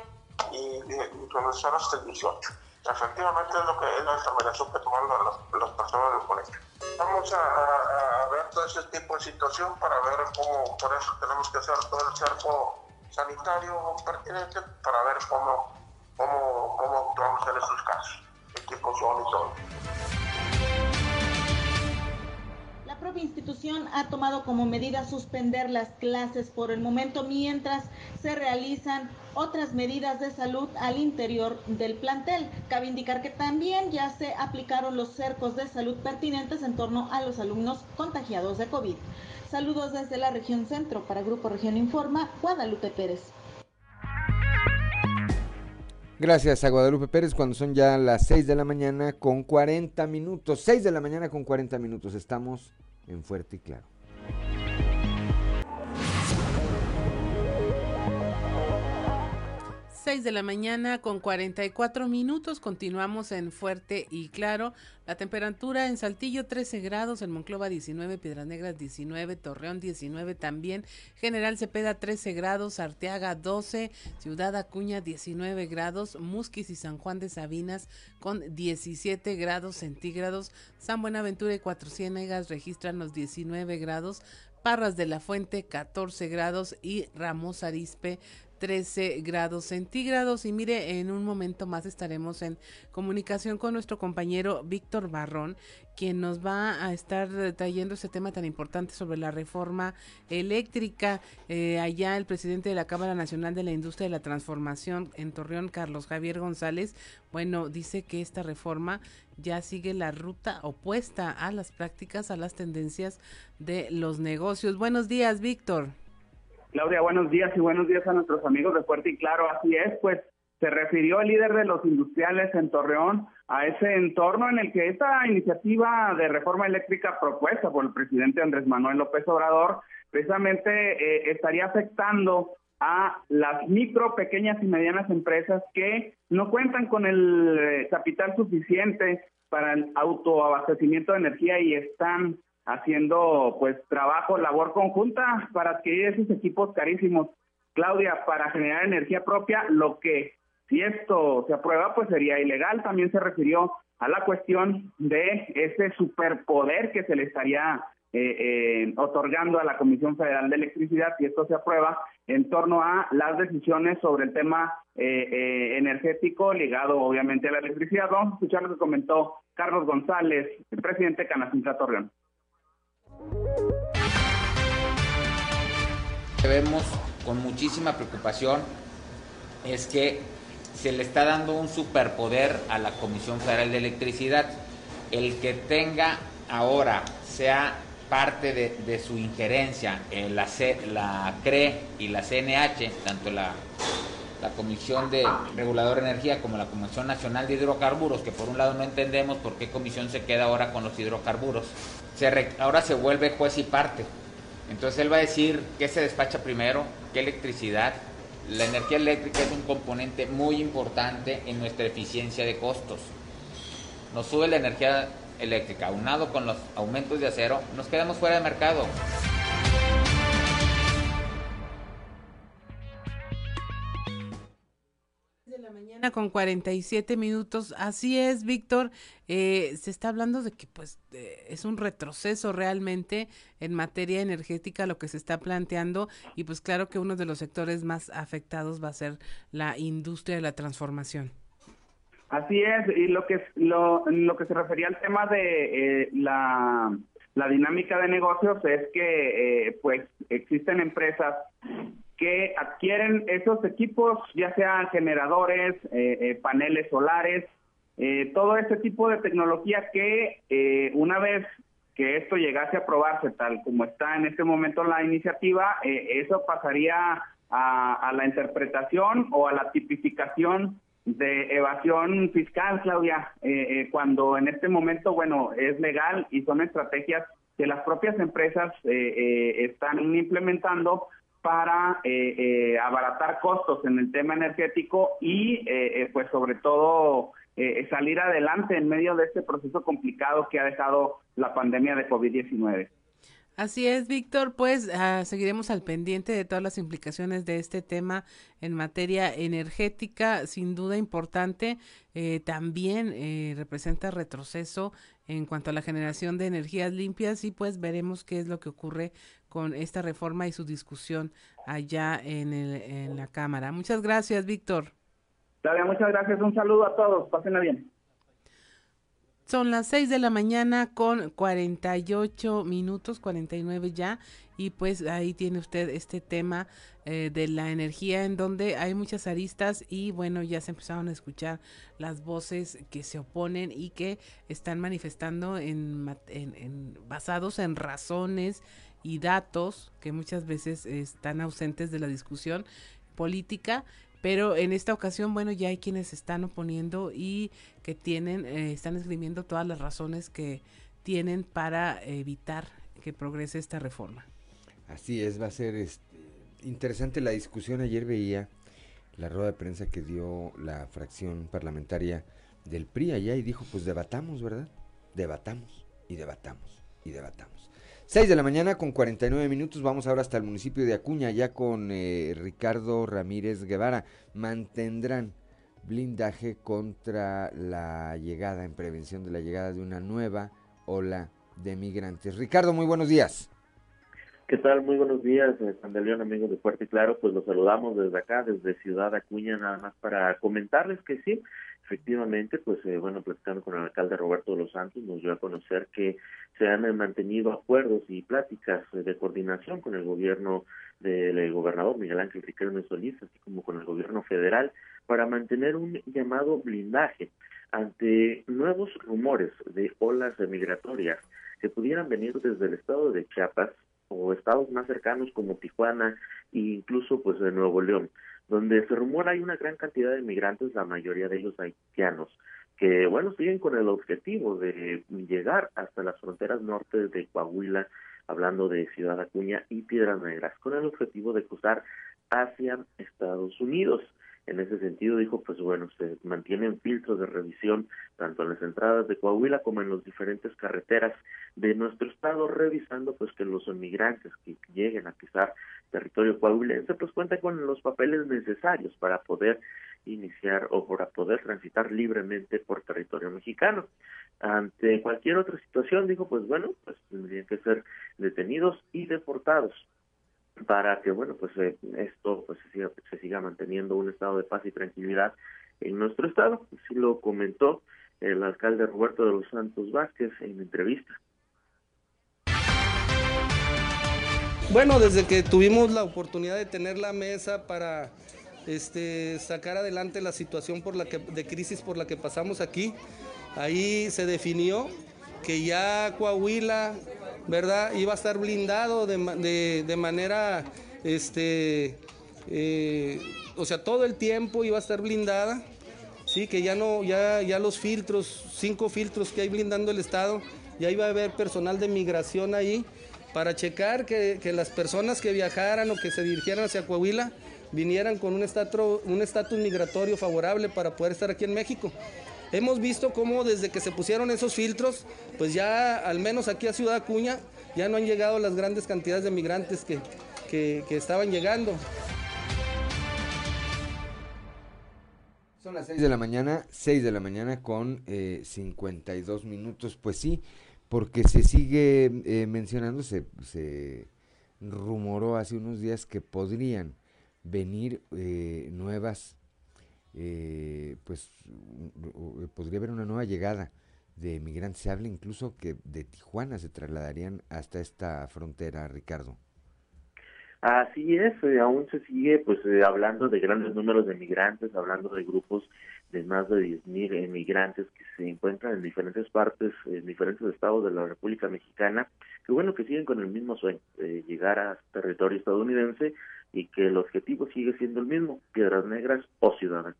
y, y comenzar hasta el 18. Efectivamente es lo que es la determinación que tomaron las, las personas del colegio. Vamos a, ver todo ese tipo de situación para ver cómo, por eso tenemos que hacer todo el cerco sanitario pertinente para ver cómo, cómo, cómo actuamos en estos casos. Propia institución ha tomado como medida suspender las clases por el momento mientras se realizan otras medidas de salud al interior del plantel. Cabe indicar que también ya se aplicaron los cercos de salud pertinentes en torno a los alumnos contagiados de COVID. Saludos desde la región centro para Grupo Región Informa, Guadalupe Pérez. Gracias a Guadalupe Pérez cuando son ya las 6 de la mañana con 40 minutos. 6 de la mañana con 40 minutos. Estamos en Fuerte y Claro. 6 de la mañana con 44 minutos. Continuamos en Fuerte y Claro. La temperatura en Saltillo 13 grados, en Monclova 19, Piedras Negras 19, Torreón 19 también, General Cepeda 13 grados, Arteaga 12, Ciudad Acuña 19 grados, Musquis y San Juan de Sabinas con 17 grados centígrados, San Buenaventura y Cuatro Ciénegas registran los 19 grados, Parras de la Fuente 14 grados y Ramos Arispe 13 grados centígrados. Y mire, en un momento más estaremos en comunicación con nuestro compañero Víctor Barrón, quien nos va a estar trayendo ese tema tan importante sobre la reforma eléctrica. Eh, allá el presidente de la Cámara Nacional de la Industria de la Transformación en Torreón, Carlos Javier González, bueno, dice que esta reforma ya sigue la ruta opuesta a las prácticas, a las tendencias de los negocios. Buenos días, Víctor. Claudia, buenos días y buenos días a nuestros amigos de Fuerte y Claro. Así es, pues se refirió el líder de los industriales en Torreón a ese entorno en el que esta iniciativa de reforma eléctrica propuesta por el presidente Andrés Manuel López Obrador precisamente eh, estaría afectando a las micro, pequeñas y medianas empresas que no cuentan con el eh, capital suficiente para el autoabastecimiento de energía y están haciendo pues trabajo, labor conjunta para adquirir esos equipos carísimos. Claudia, para generar energía propia, lo que si esto se aprueba pues sería ilegal. También se refirió a la cuestión de ese superpoder que se le estaría eh, eh, otorgando a la Comisión Federal de Electricidad si esto se aprueba en torno a las decisiones sobre el tema eh, energético ligado obviamente a la electricidad. Vamos a escuchar lo que comentó Carlos González, el presidente de Canacintra Torreón. Vemos con muchísima preocupación es que se le está dando un superpoder a la Comisión Federal de Electricidad. El que tenga ahora, sea parte de, su injerencia en la, la CRE y la CNH, tanto la, la Comisión de Regulador de Energía como la Comisión Nacional de Hidrocarburos, que por un lado no entendemos por qué comisión se queda ahora con los hidrocarburos ahora se vuelve juez y parte. Entonces él va a decir qué se despacha primero, qué electricidad. La energía eléctrica es un componente muy importante en nuestra eficiencia de costos. Nos sube la energía eléctrica, aunado con los aumentos de acero, nos quedamos fuera de mercado. Con 47 minutos. Así es, Víctor. Eh, se está hablando de que pues es un retroceso realmente en materia energética lo que se está planteando y pues claro que uno de los sectores más afectados va a ser la industria de la transformación. Así es, y lo que lo, lo que se refería al tema de eh, la, la dinámica de negocios es que eh, pues existen empresas que adquieren esos equipos, ya sean generadores, eh, eh, paneles solares, eh, todo ese tipo de tecnología que una vez que esto llegase a aprobarse tal como está en este momento la iniciativa, eso pasaría a, a, la interpretación o a la tipificación de evasión fiscal, Claudia, cuando en este momento, bueno, es legal y son estrategias que las propias empresas están implementando para eh, eh, abaratar costos en el tema energético y eh, pues sobre todo salir adelante en medio de este proceso complicado que ha dejado la pandemia de COVID-19. Así es, Víctor, pues ah, seguiremos al pendiente de todas las implicaciones de este tema en materia energética, sin duda importante, también representa retroceso en cuanto a la generación de energías limpias y pues veremos qué es lo que ocurre con esta reforma y su discusión allá en, el, en la Cámara. Muchas gracias, Víctor. Claudia, muchas gracias. Un saludo a todos. Pásenla bien. Son las 6 de la mañana con 48 minutos, 49 ya, y pues ahí tiene usted este tema eh, de la energía en donde hay muchas aristas y bueno, ya se empezaron a escuchar las voces que se oponen y que están manifestando en, en basados en razones y datos que muchas veces están ausentes de la discusión política pero en esta ocasión, bueno, ya hay quienes están oponiendo y que tienen, eh, están escribiendo todas las razones que tienen para evitar que progrese esta reforma. Así es, va a ser este, interesante la discusión. Ayer veía la rueda de prensa que dio la fracción parlamentaria del PRI allá y dijo, pues debatamos, ¿verdad? Debatamos y debatamos y debatamos. 6 de la mañana con 49 minutos. Vamos ahora hasta el municipio de Acuña, ya con eh, Ricardo Ramírez Guevara. Mantendrán blindaje contra la llegada, en prevención de la llegada de una nueva ola de migrantes. Ricardo, muy buenos días. ¿Qué tal? Muy buenos días, eh, San de León, amigos de Fuerte Claro. Pues los saludamos desde acá, desde Ciudad Acuña, nada más para comentarles que sí, efectivamente, pues eh, bueno, platicando con el alcalde Roberto de los Santos, nos dio a conocer que se han eh, mantenido acuerdos y pláticas eh, de coordinación con el gobierno del gobernador Miguel Ángel Riquelme Solís, así como con el gobierno federal, para mantener un llamado blindaje ante nuevos rumores de olas migratorias que pudieran venir desde el estado de Chiapas o estados más cercanos como Tijuana e incluso pues de Nuevo León donde se rumora hay una gran cantidad de migrantes, la mayoría de ellos haitianos, que bueno, siguen con el objetivo de llegar hasta las fronteras norte de Coahuila, hablando de Ciudad Acuña y Piedras Negras, con el objetivo de cruzar hacia Estados Unidos. En ese sentido dijo, pues bueno, se mantienen filtros de revisión tanto en las entradas de Coahuila como en las diferentes carreteras de nuestro estado, revisando pues que los inmigrantes que lleguen a pisar territorio coahuilense pues cuentan con los papeles necesarios para poder iniciar o para poder transitar libremente por territorio mexicano. Ante cualquier otra situación, dijo, pues bueno, pues tendrían que ser detenidos y deportados para que bueno pues eh, esto pues se siga, se siga manteniendo un estado de paz y tranquilidad en nuestro estado. Así lo comentó el alcalde Roberto de los Santos Vázquez en entrevista. Bueno desde que tuvimos la oportunidad de tener la mesa para este sacar adelante la situación por la que de crisis por la que pasamos aquí ahí se definió que ya Coahuila ¿verdad? Iba a estar blindado de, de, manera, este, eh, o sea, todo el tiempo iba a estar blindada, sí, que ya no, ya, ya los filtros, cinco filtros que hay blindando el Estado, ya iba a haber personal de migración ahí para checar que, las personas que viajaran o que se dirigieran hacia Coahuila vinieran con un estatus, un migratorio favorable para poder estar aquí en México. Hemos visto cómo desde que se pusieron esos filtros, pues ya al menos aquí a Ciudad Acuña, ya no han llegado las grandes cantidades de migrantes que, que, estaban llegando. Son las 6 de la mañana, 6 de la mañana con eh, 52 minutos. Pues sí, porque se sigue eh, mencionando, se, rumoró hace unos días que podrían venir eh, nuevas eh, pues podría haber una nueva llegada de migrantes. Se habla incluso que de Tijuana se trasladarían hasta esta frontera, Ricardo. Así es, eh, aún se sigue pues eh, hablando de grandes números de migrantes, hablando de grupos de más de 10.000 migrantes que se encuentran en diferentes partes, en diferentes estados de la República Mexicana, que bueno que siguen con el mismo sueño, de llegar a territorio estadounidense y que el objetivo sigue siendo el mismo, Piedras Negras o Ciudad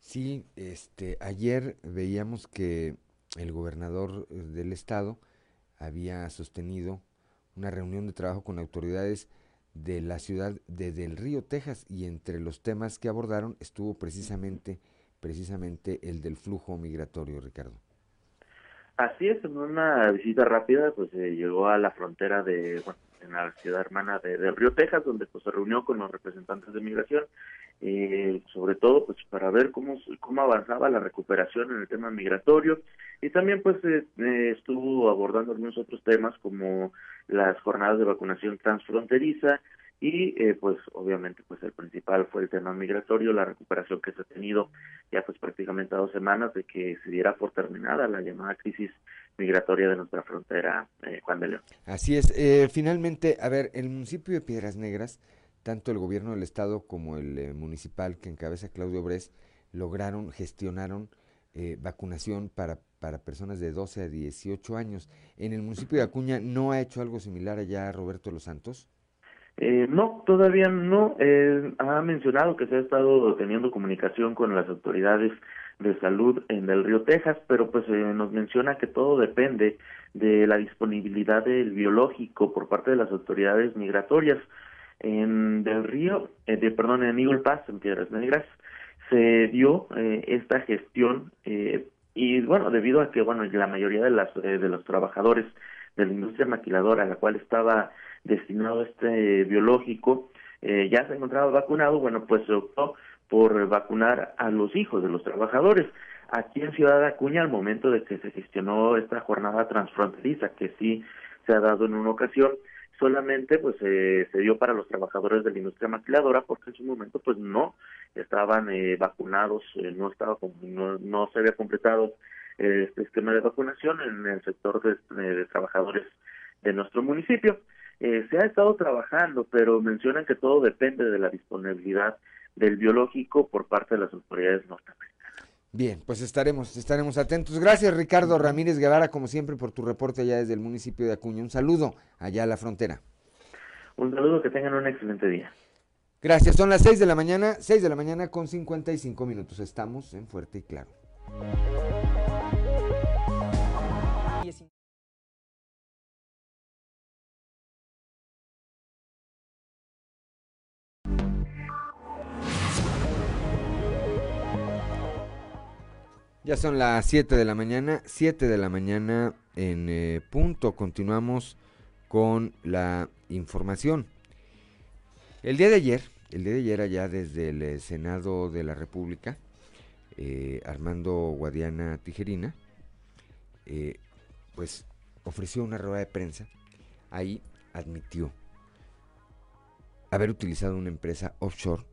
Sí, este, ayer veíamos que el gobernador eh, del estado había sostenido una reunión de trabajo con autoridades de la ciudad de Del Río, Texas, y entre los temas que abordaron estuvo precisamente, precisamente el del flujo migratorio, Ricardo. Así es, en una visita rápida, pues se llegó a la frontera de, bueno, en la ciudad hermana de Del Río, Texas, donde pues se reunió con los representantes de migración, eh, sobre todo pues para ver cómo, cómo avanzaba la recuperación en el tema migratorio, y también pues eh, eh, estuvo abordando algunos otros temas como las jornadas de vacunación transfronteriza, y eh, pues obviamente pues el principal fue el tema migratorio, la recuperación que se ha tenido ya pues prácticamente a dos semanas de que se diera por terminada la llamada crisis migratoria de nuestra frontera, eh, Juan de León. Así es. Eh, finalmente, a ver, el municipio de Piedras Negras, tanto el gobierno del estado como el eh, municipal que encabeza Claudio Bres, lograron, gestionaron vacunación para, para personas de 12 a 18 años. ¿En el municipio de Acuña no ha hecho algo similar allá Roberto Los Santos? Eh, no, todavía no. Eh, ha mencionado que se ha estado teniendo comunicación con las autoridades de salud en el río Texas, pero pues eh, nos menciona que todo depende de la disponibilidad del biológico por parte de las autoridades migratorias. En del río, eh, de, perdón, en Eagle Pass, en Piedras Negras, se dio eh, esta gestión eh, y bueno, debido a que bueno, la mayoría de las de los trabajadores de la industria maquiladora a la cual estaba destinado este biológico eh, ya se encontraba vacunado, bueno, pues se optó por vacunar a los hijos de los trabajadores. Aquí en Ciudad Acuña, al momento de que se gestionó esta jornada transfronteriza, que sí se ha dado en una ocasión, solamente pues eh, se dio para los trabajadores de la industria maquiladora porque en su momento pues no estaban eh, vacunados, eh, no estaba no, no se había completado eh, este esquema de vacunación en el sector de, de trabajadores de nuestro municipio. Eh, se ha estado trabajando, pero mencionan que todo depende de la disponibilidad del biológico por parte de las autoridades norteamericanas. Bien, pues estaremos, estaremos atentos. Gracias Ricardo Ramírez Guevara, como siempre, por tu reporte allá desde el municipio de Acuña. Un saludo allá a la frontera. Un saludo, que tengan un excelente día. Gracias, son las 6 de la mañana, 6 de la mañana con 55 minutos. Estamos en Fuerte y Claro. Ya son las 7 de la mañana, 7 de la mañana en eh, punto. Continuamos con la información. El día de ayer, el día de ayer allá desde el eh, Senado de la República, eh, Armando Guadiana Tijerina, eh, pues ofreció una rueda de prensa. Ahí admitió haber utilizado una empresa offshore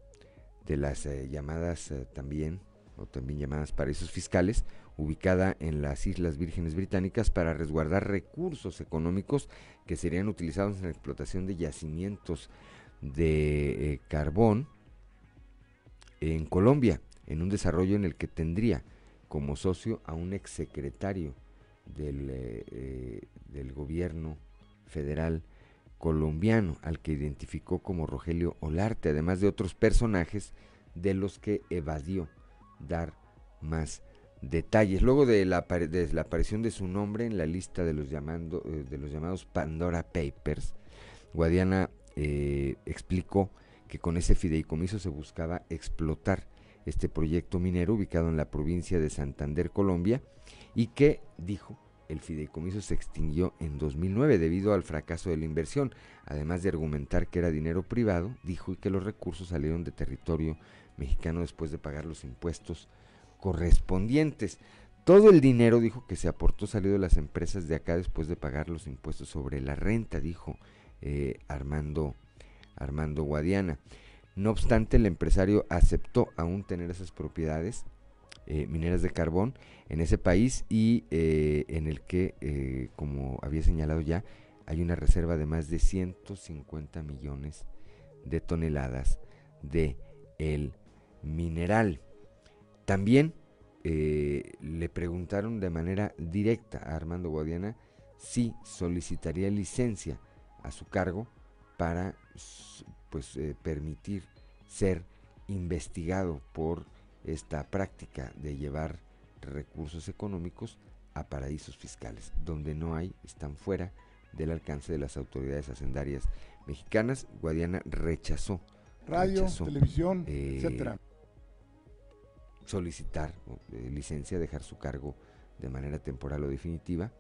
de las llamadas también o también llamadas paraísos fiscales, ubicada en las Islas Vírgenes Británicas para resguardar recursos económicos que serían utilizados en la explotación de yacimientos de eh, carbón en Colombia, en un desarrollo en el que tendría como socio a un exsecretario del, eh, eh, del gobierno federal colombiano, al que identificó como Rogelio Olarte, además de otros personajes de los que evadió dar más detalles. Luego de la, aparición de su nombre en la lista de los, llamando, eh, de los llamados Pandora Papers, Guadiana eh, explicó que con ese fideicomiso se buscaba explotar este proyecto minero ubicado en la provincia de Santander, Colombia, y que, dijo, el fideicomiso se extinguió en 2009 debido al fracaso de la inversión, además de argumentar que era dinero privado, dijo, y que los recursos salieron de territorio mexicano después de pagar los impuestos correspondientes. Todo el dinero, dijo, que se aportó salió de las empresas de acá después de pagar los impuestos sobre la renta, dijo eh, Armando, Armando Guadiana. No obstante, el empresario aceptó aún tener esas propiedades eh, mineras de carbón en ese país y eh, en el que, como había señalado ya, hay una reserva de más de 150 millones de toneladas de el mineral. También eh, le preguntaron de manera directa a Armando Guadiana si solicitaría licencia a su cargo para pues eh, permitir ser investigado por esta práctica de llevar recursos económicos a paraísos fiscales, donde no hay, están fuera del alcance de las autoridades hacendarias mexicanas. Guadiana rechazó Radio, rechazó, televisión, eh, etcétera. Solicitar eh, licencia, dejar su cargo de manera temporal o definitiva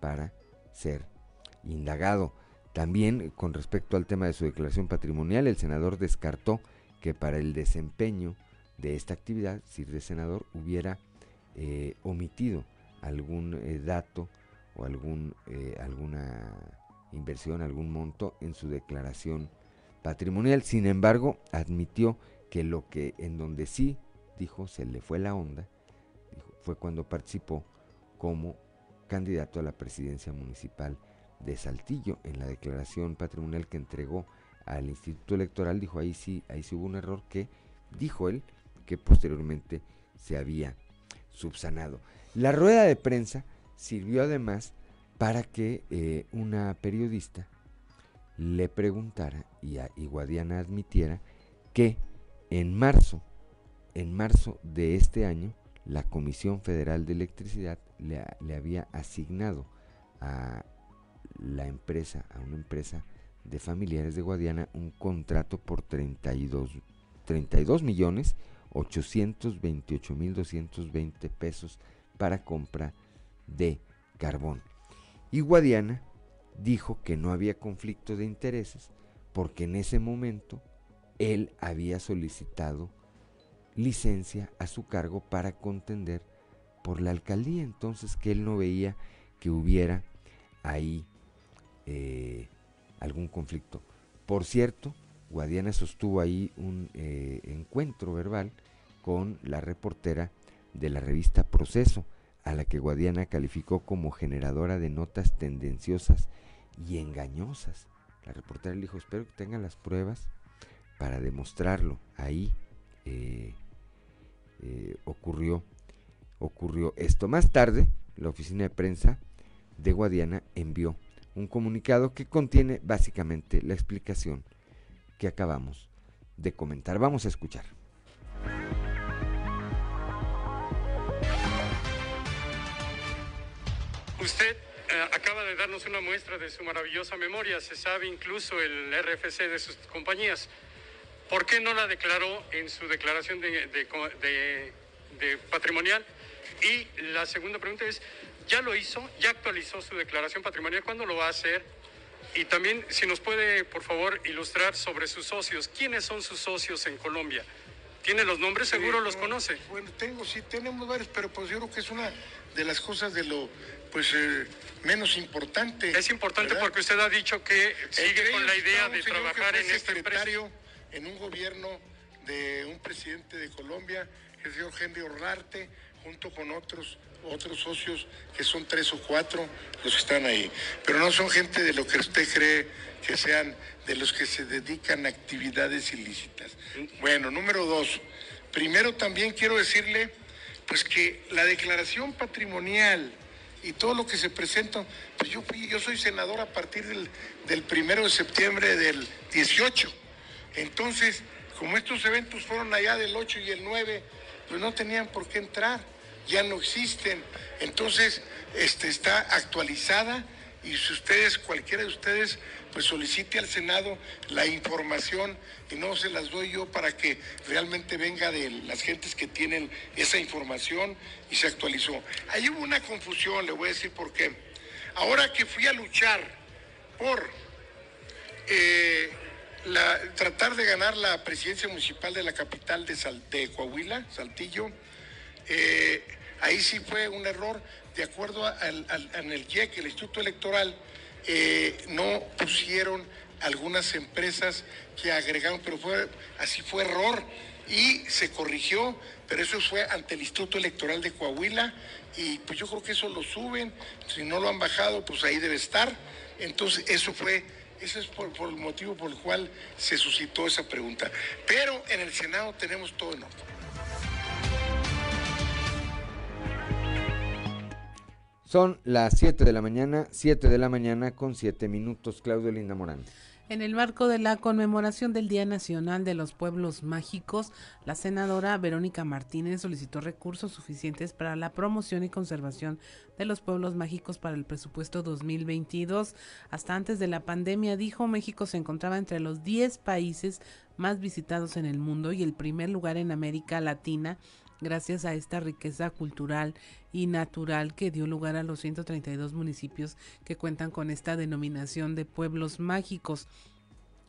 para ser indagado. También eh, con respecto al tema de su declaración patrimonial, el senador descartó que para el desempeño de esta actividad, si de senador hubiera eh, omitido algún dato o algún, alguna inversión, algún monto en su declaración patrimonial. Sin embargo, admitió que lo que en donde sí dijo se le fue la onda fue cuando participó como candidato a la presidencia municipal de Saltillo en la declaración patrimonial que entregó al Instituto Electoral dijo ahí sí ahí sí hubo un error que dijo él que posteriormente se había subsanado. La rueda de prensa sirvió además para que eh, una periodista le preguntara y, a, Guadiana admitiera que en marzo, en marzo de este año, la Comisión Federal de Electricidad le, había asignado a la empresa, a una empresa de familiares de Guadiana, un contrato por 32, 32 millones 828 mil 220 pesos para compra de carbón. Y Guadiana dijo que no había conflicto de intereses porque en ese momento él había solicitado licencia a su cargo para contender por la alcaldía, entonces que él no veía que hubiera ahí eh, algún conflicto. Por cierto, Guadiana sostuvo ahí un eh, encuentro verbal con la reportera de la revista Proceso, a la que Guadiana calificó como generadora de notas tendenciosas y engañosas. La reportera le dijo, espero que tengan las pruebas para demostrarlo. Ahí eh, eh, ocurrió, ocurrió esto. Más tarde, la oficina de prensa de Guadiana envió un comunicado que contiene básicamente la explicación que acabamos de comentar. Vamos a escuchar. Usted eh, acaba de darnos una muestra de su maravillosa memoria, se sabe incluso el RFC de sus compañías. ¿Por qué no la declaró en su declaración de, de patrimonial? Y la segunda pregunta es, ¿ya lo hizo? ¿Ya actualizó su declaración patrimonial? ¿Cuándo lo va a hacer? Y también, si nos puede, por favor, ilustrar sobre sus socios. ¿Quiénes son sus socios en Colombia? ¿Tiene los nombres? Seguro los conoce. Bueno, tengo, sí, tenemos varios, pero pues yo creo que es una de las cosas de lo, pues, eh, menos importante. Es importante porque usted ha dicho que sigue con la idea de trabajar en este secretario en un gobierno de un presidente de Colombia, el señor Henry Orlarte, junto con otros otros socios que son tres o cuatro los que están ahí. Pero no son gente de lo que usted cree que sean de los que se dedican a actividades ilícitas. Bueno, número dos. Primero también quiero decirle pues que la declaración patrimonial y todo lo que se presenta, pues yo yo soy senador a partir del, del primero de septiembre del 18. Entonces, como estos eventos fueron allá del 8 y el 9, pues no tenían por qué entrar ya no existen. Entonces, este, está actualizada y si ustedes, cualquiera de ustedes, pues solicite al Senado la información y no se las doy yo para que realmente venga de las gentes que tienen esa información y se actualizó. Ahí hubo una confusión, le voy a decir por qué. Ahora que fui a luchar por eh, tratar de ganar la presidencia municipal de la capital de, de Coahuila, Saltillo, eh, ahí sí fue un error, de acuerdo al, en el IEC, el Instituto Electoral, eh, no pusieron algunas empresas que agregaron, pero fue, así fue error. Y se corrigió, pero eso fue ante el Instituto Electoral de Coahuila. Y pues yo creo que eso lo suben, si no lo han bajado, pues ahí debe estar. Entonces eso fue, ese es por, por el motivo por el cual se suscitó esa pregunta. Pero en el Senado tenemos todo en orden. Son las 7 de la mañana, 7 de la mañana con 7 minutos. Claudio Linda Morán. En el marco de la conmemoración del Día Nacional de los Pueblos Mágicos, la senadora Verónica Martínez solicitó recursos suficientes para la promoción y conservación de los pueblos mágicos para el presupuesto 2022. Hasta antes de la pandemia, dijo, México se encontraba entre los 10 países más visitados en el mundo y el primer lugar en América Latina gracias a esta riqueza cultural y natural que dio lugar a los 132 municipios que cuentan con esta denominación de pueblos mágicos.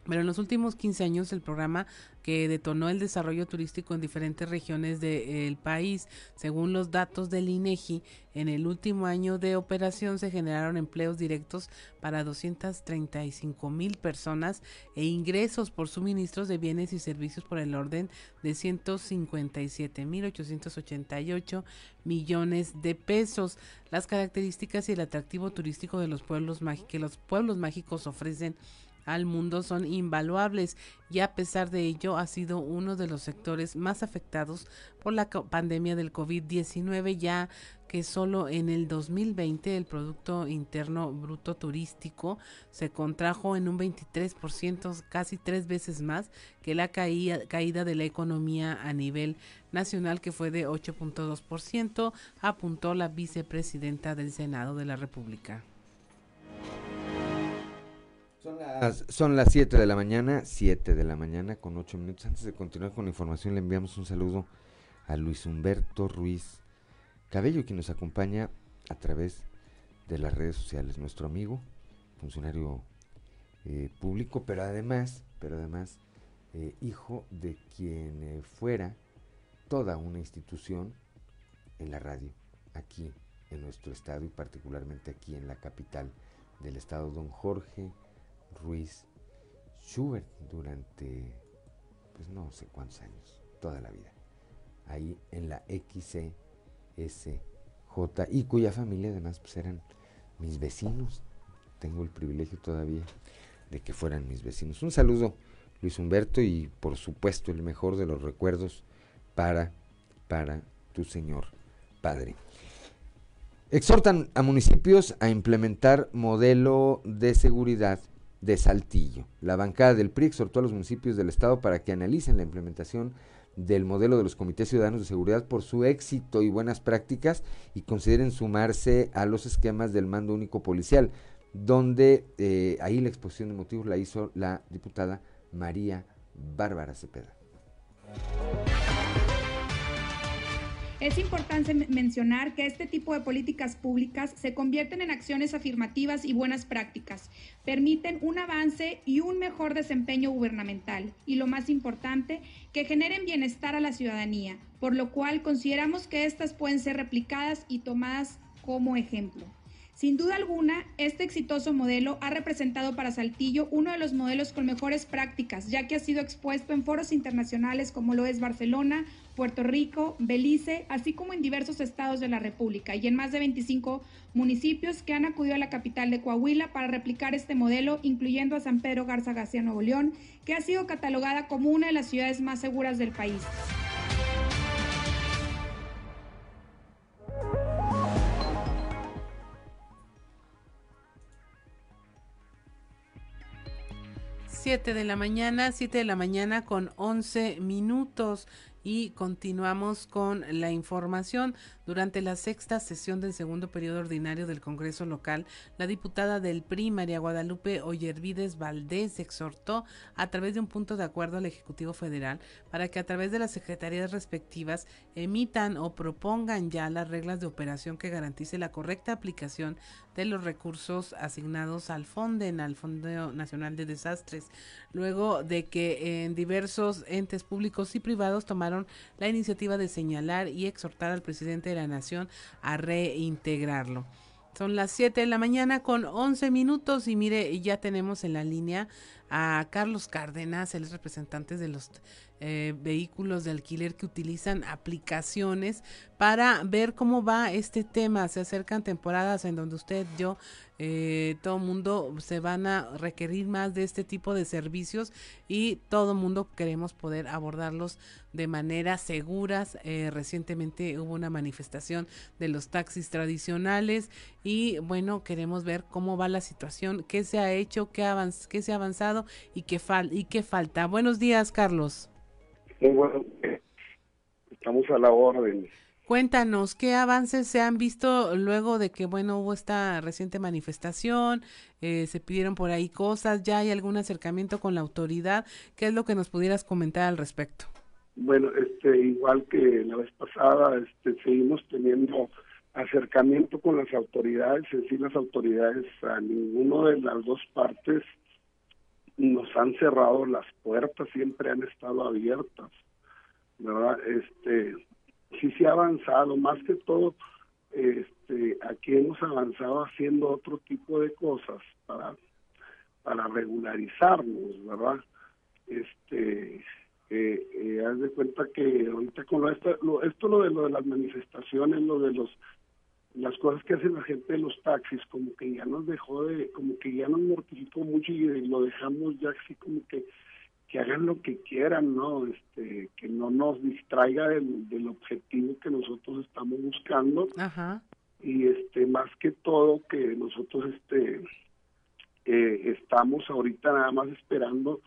Pero en los últimos 15 años el programa que detonó el desarrollo turístico en diferentes regiones del país, según los datos del INEGI, en el último año de operación se generaron empleos directos para 235 mil personas e ingresos por suministros de bienes y servicios por el orden de 157 mil 888 millones de pesos. Las características y el atractivo turístico de los pueblos que los pueblos mágicos ofrecen al mundo son invaluables y a pesar de ello ha sido uno de los sectores más afectados por la pandemia del COVID-19 ya que solo en el 2020 el Producto Interno Bruto Turístico se contrajo en un 23%, casi tres veces más que la caída, de la economía a nivel nacional que fue de 8.2%, apuntó la vicepresidenta del Senado de la República. Son las, 7 de la mañana, 7 de la mañana con 8 minutos. Antes de continuar con la información, le enviamos un saludo a Luis Humberto Ruiz Cabello, quien nos acompaña a través de las redes sociales. Nuestro amigo, funcionario eh, público, pero además, pero además, eh, hijo de quien eh, fuera toda una institución en la radio, aquí en nuestro estado y particularmente aquí en la capital del estado, don Jorge Ruiz Schubert durante, pues no sé cuántos años, toda la vida, ahí en la XCSJ, y cuya familia además pues eran mis vecinos. Tengo el privilegio todavía de que fueran mis vecinos. Un saludo, Luis Humberto, y por supuesto el mejor de los recuerdos para, para tu señor padre. Exhortan a municipios a implementar modelo de seguridad de Saltillo. La bancada del PRI exhortó a los municipios del estado para que analicen la implementación del modelo de los comités ciudadanos de seguridad por su éxito y buenas prácticas y consideren sumarse a los esquemas del mando único policial, donde eh, ahí la exposición de motivos la hizo la diputada María Bárbara Cepeda. Es importante mencionar que este tipo de políticas públicas se convierten en acciones afirmativas y buenas prácticas, permiten un avance y un mejor desempeño gubernamental y lo más importante, que generen bienestar a la ciudadanía, por lo cual consideramos que estas pueden ser replicadas y tomadas como ejemplo. Sin duda alguna, este exitoso modelo ha representado para Saltillo uno de los modelos con mejores prácticas, ya que ha sido expuesto en foros internacionales como lo es Barcelona, Puerto Rico, Belice, así como en diversos estados de la República y en más de 25 municipios que han acudido a la capital de Coahuila para replicar este modelo, incluyendo a San Pedro Garza García Nuevo León, que ha sido catalogada como una de las ciudades más seguras del país. 7 de la mañana, 7 de la mañana con 11 minutos y continuamos con la información. Durante la sexta sesión del segundo periodo ordinario del Congreso local, la diputada del PRI, María Guadalupe Oyervides Valdés, exhortó a través de un punto de acuerdo al Ejecutivo Federal para que a través de las secretarías respectivas emitan o propongan ya las reglas de operación que garantice la correcta aplicación de los recursos asignados al FONDEN, al Fondo Nacional de Desastres, luego de que en diversos entes públicos y privados tomaron la iniciativa de señalar y exhortar al presidente de la Nación a reintegrarlo. Son las 7 de la mañana con 11 minutos y mire, ya tenemos en la línea a Carlos Cárdenas, el representante de los eh, vehículos de alquiler que utilizan aplicaciones para ver cómo va este tema. Se acercan temporadas en donde usted, yo, eh, todo mundo se van a requerir más de este tipo de servicios y todo mundo queremos poder abordarlos de manera seguras. Eh, recientemente hubo una manifestación de los taxis tradicionales y bueno, queremos ver cómo va la situación, qué se ha hecho, qué, qué se ha avanzado y qué, fal y qué falta. Buenos días, Carlos. Muy bueno, estamos a la orden. Cuéntanos, ¿qué avances se han visto luego de que, bueno, hubo esta reciente manifestación? Eh, se pidieron por ahí cosas, ¿ya hay algún acercamiento con la autoridad? ¿Qué es lo que nos pudieras comentar al respecto? Bueno, este, igual que la vez pasada, este, seguimos teniendo acercamiento con las autoridades, es decir, las autoridades a ninguno de las dos partes nos han cerrado las puertas, siempre han estado abiertas, ¿verdad? Este, sí se ha avanzado, más que todo, este, aquí hemos avanzado haciendo otro tipo de cosas para, para regularizarnos, ¿verdad? Este, eh, eh, haz de cuenta que ahorita con lo, esto, lo, esto lo de lo de las manifestaciones, lo de los las cosas que hacen la gente de los taxis, como que ya nos dejó de, como que ya nos mortificó mucho y lo dejamos ya así como que que hagan lo que quieran, ¿no? Este, que no nos distraiga del, del objetivo que nosotros estamos buscando. Ajá. Y este, más que todo que nosotros este eh, estamos ahorita nada más esperando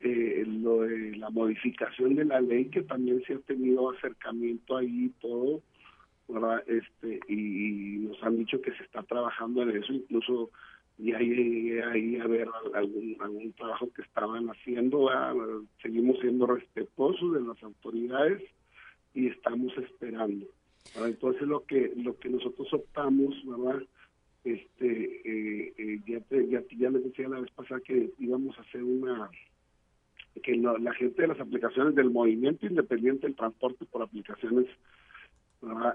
eh, lo de la modificación de la ley que también se ha tenido acercamiento ahí y todo, ¿verdad? Este, y, nos han dicho que se está trabajando en eso, incluso ya llegué ahí a ver algún, algún trabajo que estaban haciendo, seguimos siendo respetuosos de las autoridades y estamos esperando. Entonces lo que lo que nosotros optamos, ¿verdad? Este, eh, eh, ya, ya, ya les decía la vez pasada que íbamos a hacer una que la gente de las aplicaciones del movimiento independiente del transporte por aplicaciones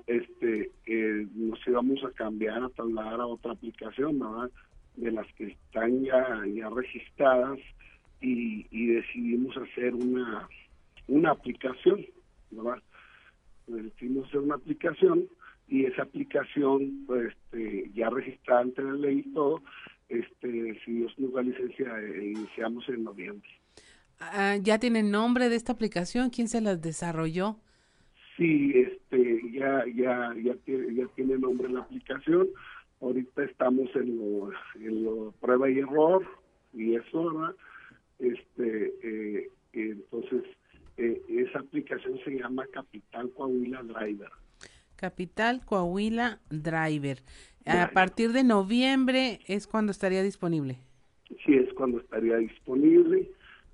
este eh, nos íbamos a cambiar a trasladar a otra aplicación ¿verdad? de las que están ya ya registradas y, y decidimos hacer una una aplicación ¿verdad? decidimos hacer una aplicación y esa aplicación pues, este, ya registrada ante la ley y todo este si Dios nos da licencia eh, iniciamos en noviembre Ah, ¿Ya tiene nombre de esta aplicación? ¿Quién se la desarrolló? Sí, este, ya, ya, ya, tiene, ya tiene nombre la aplicación. Ahorita estamos en lo, en lo prueba y error y eso, ¿verdad? Este, eh, entonces, eh, esa aplicación se llama Capital Coahuila Driver. Capital Coahuila Driver. A partir de noviembre es cuando estaría disponible. Sí, es cuando estaría disponible.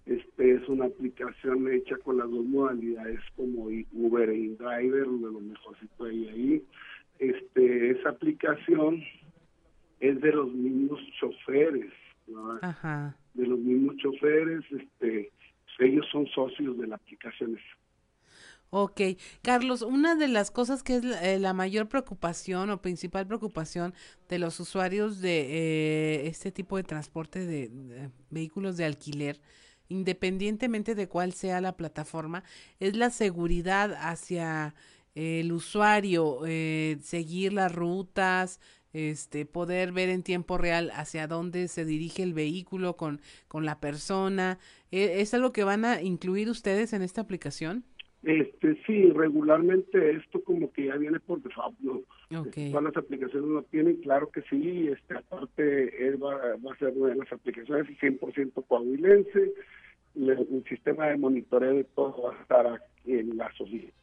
Este es una aplicación hecha con las dos modalidades como Uber e InDriver, de lo mejorcito hay ahí. Este, esa aplicación es de los mismos choferes, de los mismos choferes, este, ellos son socios de la aplicación. Ok, Carlos, una de las cosas que es la, eh, mayor preocupación o principal preocupación de los usuarios de eh, este tipo de transporte de vehículos de alquiler independientemente de cuál sea la plataforma, es la seguridad hacia el usuario, eh, seguir las rutas, este, poder ver en tiempo real hacia dónde se dirige el vehículo con, con la persona. ¿E, ¿Es algo que van a incluir ustedes en esta aplicación? Este, sí, regularmente esto como que ya viene por default, ¿no? Todas las aplicaciones lo tienen, claro que sí, este, aparte él va, va a ser una de las aplicaciones 100% coahuilense, el, sistema de monitoreo de todo va a estar aquí en la oficinas.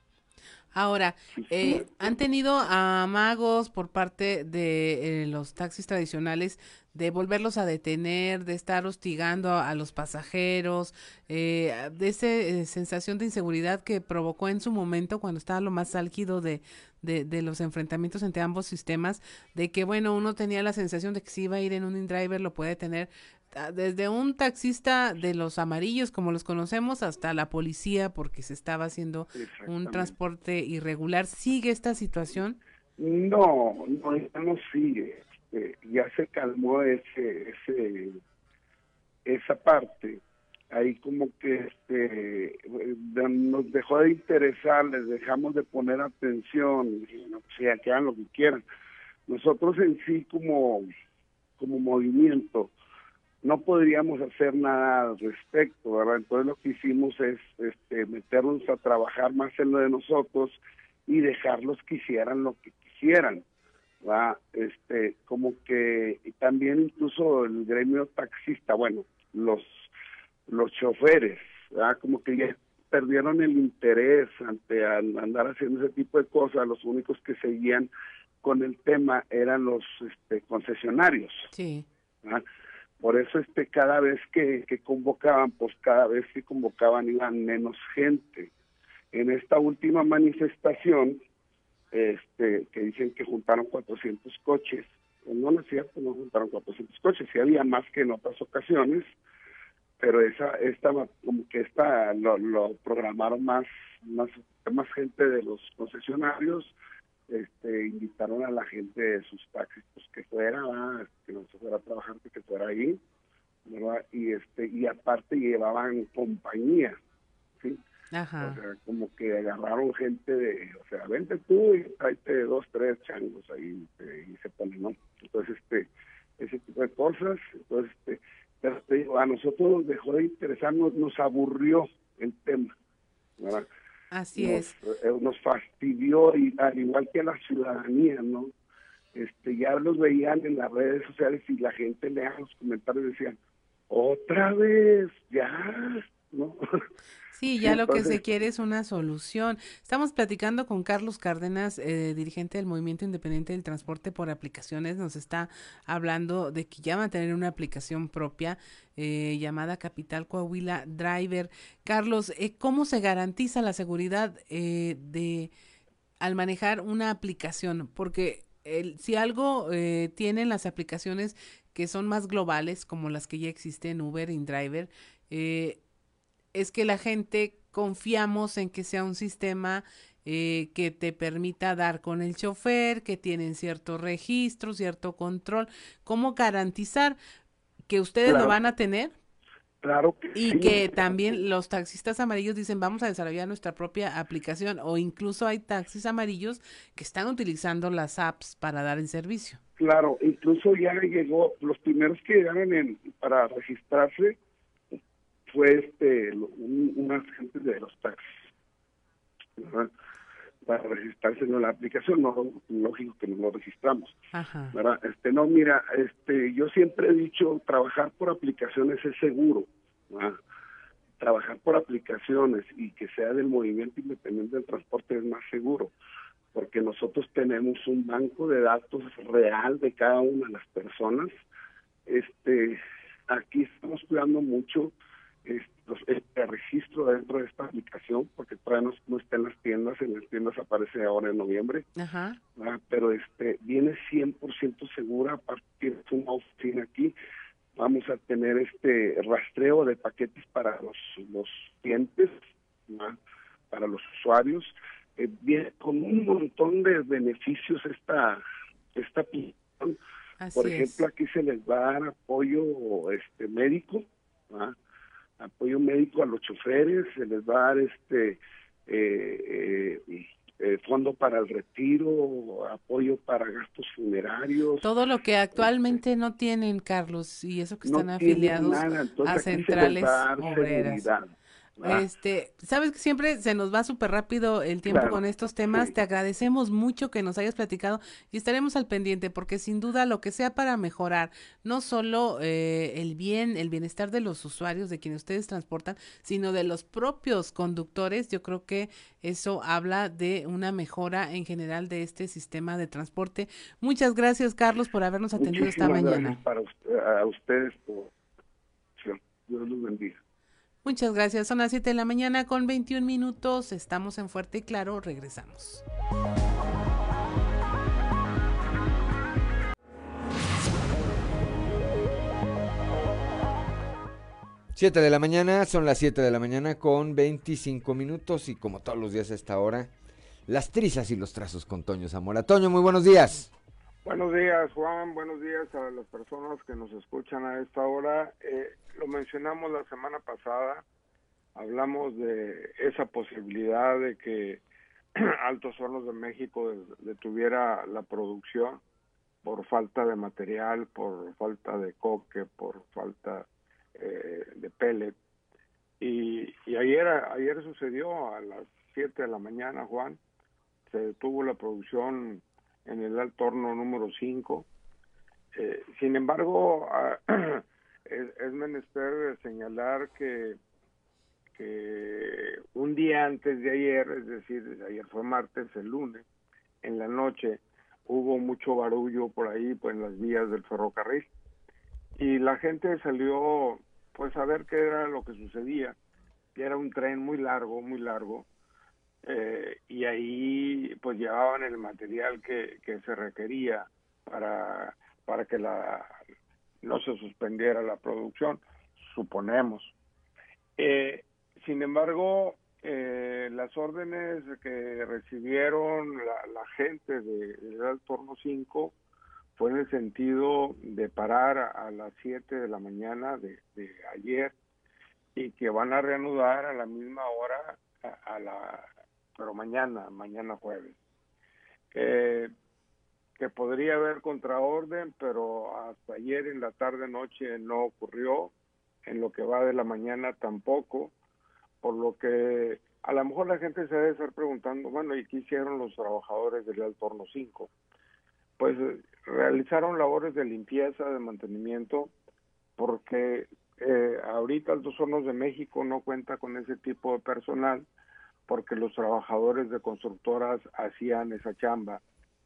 Ahora, eh, ¿han tenido amagos por parte de eh, los taxis tradicionales de volverlos a detener, de estar hostigando a, los pasajeros, eh, de esa sensación de inseguridad que provocó en su momento cuando estaba lo más álgido de, de, de, los enfrentamientos entre ambos sistemas, de que, bueno, uno tenía la sensación de que si iba a ir en un InDriver lo puede tener desde un taxista de los amarillos, como los conocemos, hasta la policía, porque se estaba haciendo un transporte irregular. ¿Sigue esta situación? No, no, ya no sigue. Este, ya se calmó ese, ese, esa parte. Ahí como que este, nos dejó de interesar, les dejamos de poner atención, no, sea, que hagan lo que quieran. Nosotros en sí como, como movimiento, no podríamos hacer nada al respecto, ¿verdad? Entonces lo que hicimos es este, meternos a trabajar más en lo de nosotros y dejarlos que hicieran lo que quisieran, ¿verdad? Este, como que y también incluso el gremio taxista, bueno, los los choferes, ¿verdad? Como que ya perdieron el interés ante andar haciendo ese tipo de cosas, los únicos que seguían con el tema eran los este, concesionarios. Sí. ¿verdad? Por eso este cada vez que, convocaban, pues cada vez que convocaban iban menos gente. En esta última manifestación, este, que dicen que juntaron 400 coches, pues no, no es cierto, no juntaron 400 coches, sí había más que en otras ocasiones, pero esa esta como que esta lo, lo programaron más más más gente de los concesionarios este invitaron a la gente de sus taxis pues que fuera que no se fuera a trabajar que fuera ahí ¿verdad? y este y aparte llevaban compañía sí Ajá. o sea como que agarraron gente de o sea vente tú y tráete dos tres changos ahí este, y se ponen no entonces este ese tipo de cosas entonces este pero te digo, a nosotros nos dejó de interesarnos, nos aburrió el tema. ¿verdad? Así nos, es. eh, nos fastidió, y al igual que a la ciudadanía, ¿no? Este, ya los veían en las redes sociales y la gente leía los comentarios y decían, otra vez, ya, ¿no? Sí, ya lo que se quiere es una solución. Estamos platicando con Carlos Cárdenas, eh, dirigente del Movimiento Independiente del Transporte por Aplicaciones. Nos está hablando de que ya va a tener una aplicación propia eh, llamada Capital Coahuila Driver. Carlos, eh, ¿cómo se garantiza la seguridad eh, de al manejar una aplicación? Porque el, si algo eh, tienen las aplicaciones que son más globales, como las que ya existen, Uber, InDriver, eh, es que la gente confiamos en que sea un sistema eh, que te permita dar con el chofer, que tienen cierto registro, cierto control. ¿Cómo garantizar que ustedes lo van a tener? Claro que Y sí. que también los taxistas amarillos dicen vamos a desarrollar nuestra propia aplicación o incluso hay taxis amarillos que están utilizando las apps para dar el servicio. Claro, incluso ya llegó, los primeros que llegaron en, para registrarse fue este un, unas gentes de los taxis. ¿verdad? Para registrarse en la aplicación, no lógico que no lo registramos. Ajá. ¿verdad? Este, no, mira, este, yo siempre he dicho, trabajar por aplicaciones es seguro. ¿verdad? Trabajar por aplicaciones y que sea del movimiento independiente del transporte es más seguro, porque nosotros tenemos un banco de datos real de cada una de las personas. Este, aquí estamos cuidando mucho este, este registro dentro de esta aplicación, porque todavía no, no está en las tiendas, en las tiendas aparece ahora en noviembre. Ajá. ¿verdad? pero este viene 100% segura a partir de una oficina aquí vamos a tener este rastreo de paquetes para los los clientes ¿verdad? para los usuarios Eh, viene con un montón de beneficios esta esta aplicación Así por es. ejemplo aquí se les va a dar apoyo este médico ¿verdad? Apoyo médico a los choferes se les va a dar este eh, eh, eh, fondo para el retiro, apoyo para gastos funerarios. Todo lo que actualmente no tienen, Carlos, y eso que no están afiliados nada, entonces a aquí se les centrales va a dar obreras. seguridad. Ah, Este, sabes que siempre se nos va súper rápido el tiempo Claro, con estos temas. Te agradecemos mucho que nos hayas platicado y estaremos al pendiente porque sin duda lo que sea para mejorar no solo eh, el bien, el bienestar de los usuarios, de quienes ustedes transportan, sino de los propios conductores, yo creo que eso habla de una mejora en general de este sistema de transporte. Muchas gracias, Carlos, por habernos atendido esta mañana. gracias para usted- a ustedes por Dios los bendiga. Muchas gracias. Son las 7 de la mañana con 21 minutos. Estamos en Fuerte y Claro. Regresamos. Siete de la mañana, son las 7 de la mañana con 25 minutos y como todos los días a esta hora, las trizas y los trazos con Toño Zamora. Toño, muy buenos días. Buenos días, Juan. Buenos días a las personas que nos escuchan a esta hora. Eh, lo mencionamos la semana pasada. Hablamos de esa posibilidad de que Altos Hornos de México detuviera la producción por falta de material, por falta de coque, por falta eh, de pellet. Y, y ayer, ayer sucedió a las 7 de la mañana, Juan, se detuvo la producción en el alto horno número 5. Eh, sin embargo, es, es menester señalar que, que un día antes de ayer, es decir, ayer fue martes, el lunes, en la noche hubo mucho barullo por ahí, pues en las vías del ferrocarril. Y la gente salió pues a ver qué era lo que sucedía, que era un tren muy largo, muy largo, eh, y ahí pues llevaban el material que, que se requería para, para que la no se suspendiera la producción. suponemos. Eh, sin embargo, eh, las órdenes que recibieron la, gente de, del Torno 5 fue en el sentido de parar a, las 7 de la mañana de, ayer y que van a reanudar a la misma hora a, la pero mañana, mañana jueves. Eh, que podría haber contraorden, pero hasta ayer en la tarde noche no ocurrió, en lo que va de la mañana tampoco por lo que a lo mejor la gente se debe estar preguntando, bueno, ¿y qué hicieron los trabajadores del Alto Horno 5? Pues eh, realizaron labores de limpieza, de mantenimiento, porque eh, ahorita Altos Hornos de México no cuenta con ese tipo de personal, porque los trabajadores de constructoras hacían esa chamba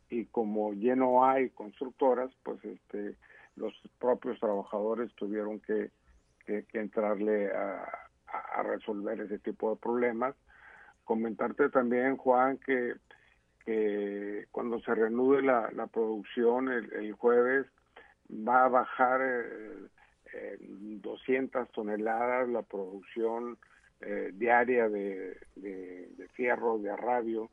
y como ya no hay constructoras, pues este los propios trabajadores tuvieron que, que entrarle a, a, resolver ese tipo de problemas. Comentarte también, Juan, que, que cuando se reanude la, la producción el, jueves va a bajar eh, 200 toneladas la producción eh, diaria de, de, fierro, de arrabio,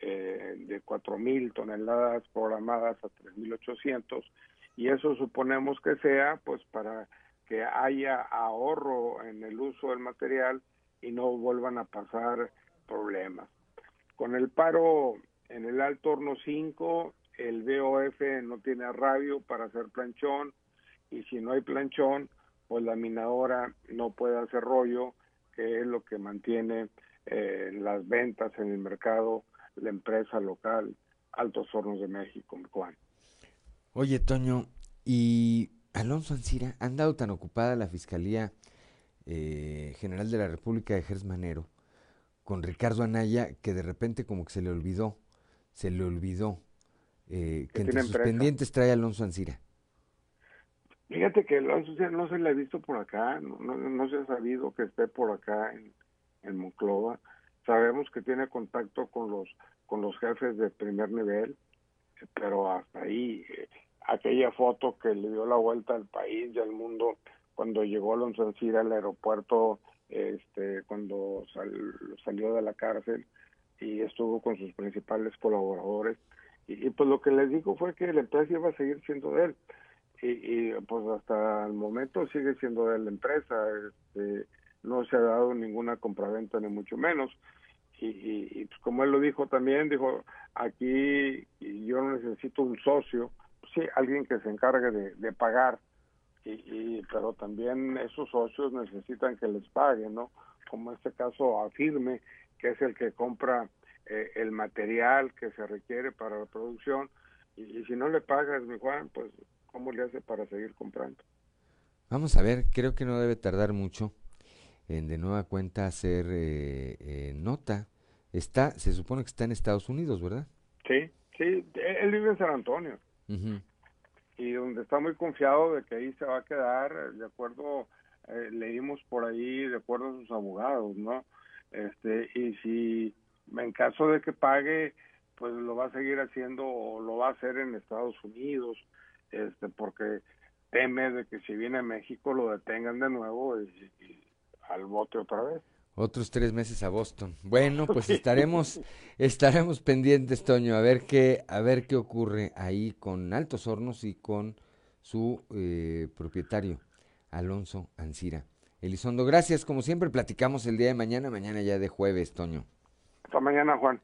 eh, de 4.000 toneladas programadas a 3.800 y eso suponemos que sea pues para que haya ahorro en el uso del material y no vuelvan a pasar problemas. Con el paro en el alto horno 5, el BOF no tiene radio para hacer planchón y si no hay planchón, pues la minadora no puede hacer rollo, que es lo que mantiene eh, las ventas en el mercado la empresa local Altos Hornos de México, Juan. Oye, Toño, y Alonso Ancira, ¿han dado tan ocupada la Fiscalía eh, General de la República de Gers Manero con Ricardo Anaya que de repente como que se le olvidó, se le olvidó eh, que entre sus pendientes trae Alonso Ancira? Fíjate que Alonso Ancira no se le ha visto por acá, no, no, se ha sabido que esté por acá en, en Monclova. Sabemos que tiene contacto con los con los jefes de primer nivel, pero hasta ahí eh, aquella foto que le dio la vuelta al país y al mundo cuando llegó Alonso Ancira al aeropuerto, este, cuando salió de la cárcel y estuvo con sus principales colaboradores. Y, pues lo que les dijo fue que la empresa iba a seguir siendo de él. Y, pues hasta el momento sigue siendo de la empresa. Este, no se ha dado ninguna compraventa ni mucho menos. Y, y, pues como él lo dijo también, dijo, aquí yo no necesito un socio, sí, alguien que se encargue de, pagar, y, pero también esos socios necesitan que les paguen, ¿no? Como en este caso Afirme, que es el que compra eh, el material que se requiere para la producción, y, si no le pagas, mi Juan, pues ¿cómo le hace para seguir comprando? Vamos a ver, creo que no debe tardar mucho en de nueva cuenta hacer eh, eh, nota. Está, se supone que está en Estados Unidos, ¿verdad? Sí, sí, él vive en San Antonio y donde está muy confiado de que ahí se va a quedar, de acuerdo, eh, leímos por ahí, de acuerdo a sus abogados, ¿no? Este, y si en caso de que pague, pues lo va a seguir haciendo o lo va a hacer en Estados Unidos, este, porque teme de que si viene a México lo detengan de nuevo y al bote otra vez otros tres meses a Boston. Bueno, pues estaremos, estaremos pendientes, Toño, a ver qué, a ver qué ocurre ahí con Altos Hornos y con su eh, propietario, Alonso Ancira. Elizondo, gracias, como siempre, platicamos el día de mañana, mañana ya de jueves, Toño. Hasta mañana, Juan.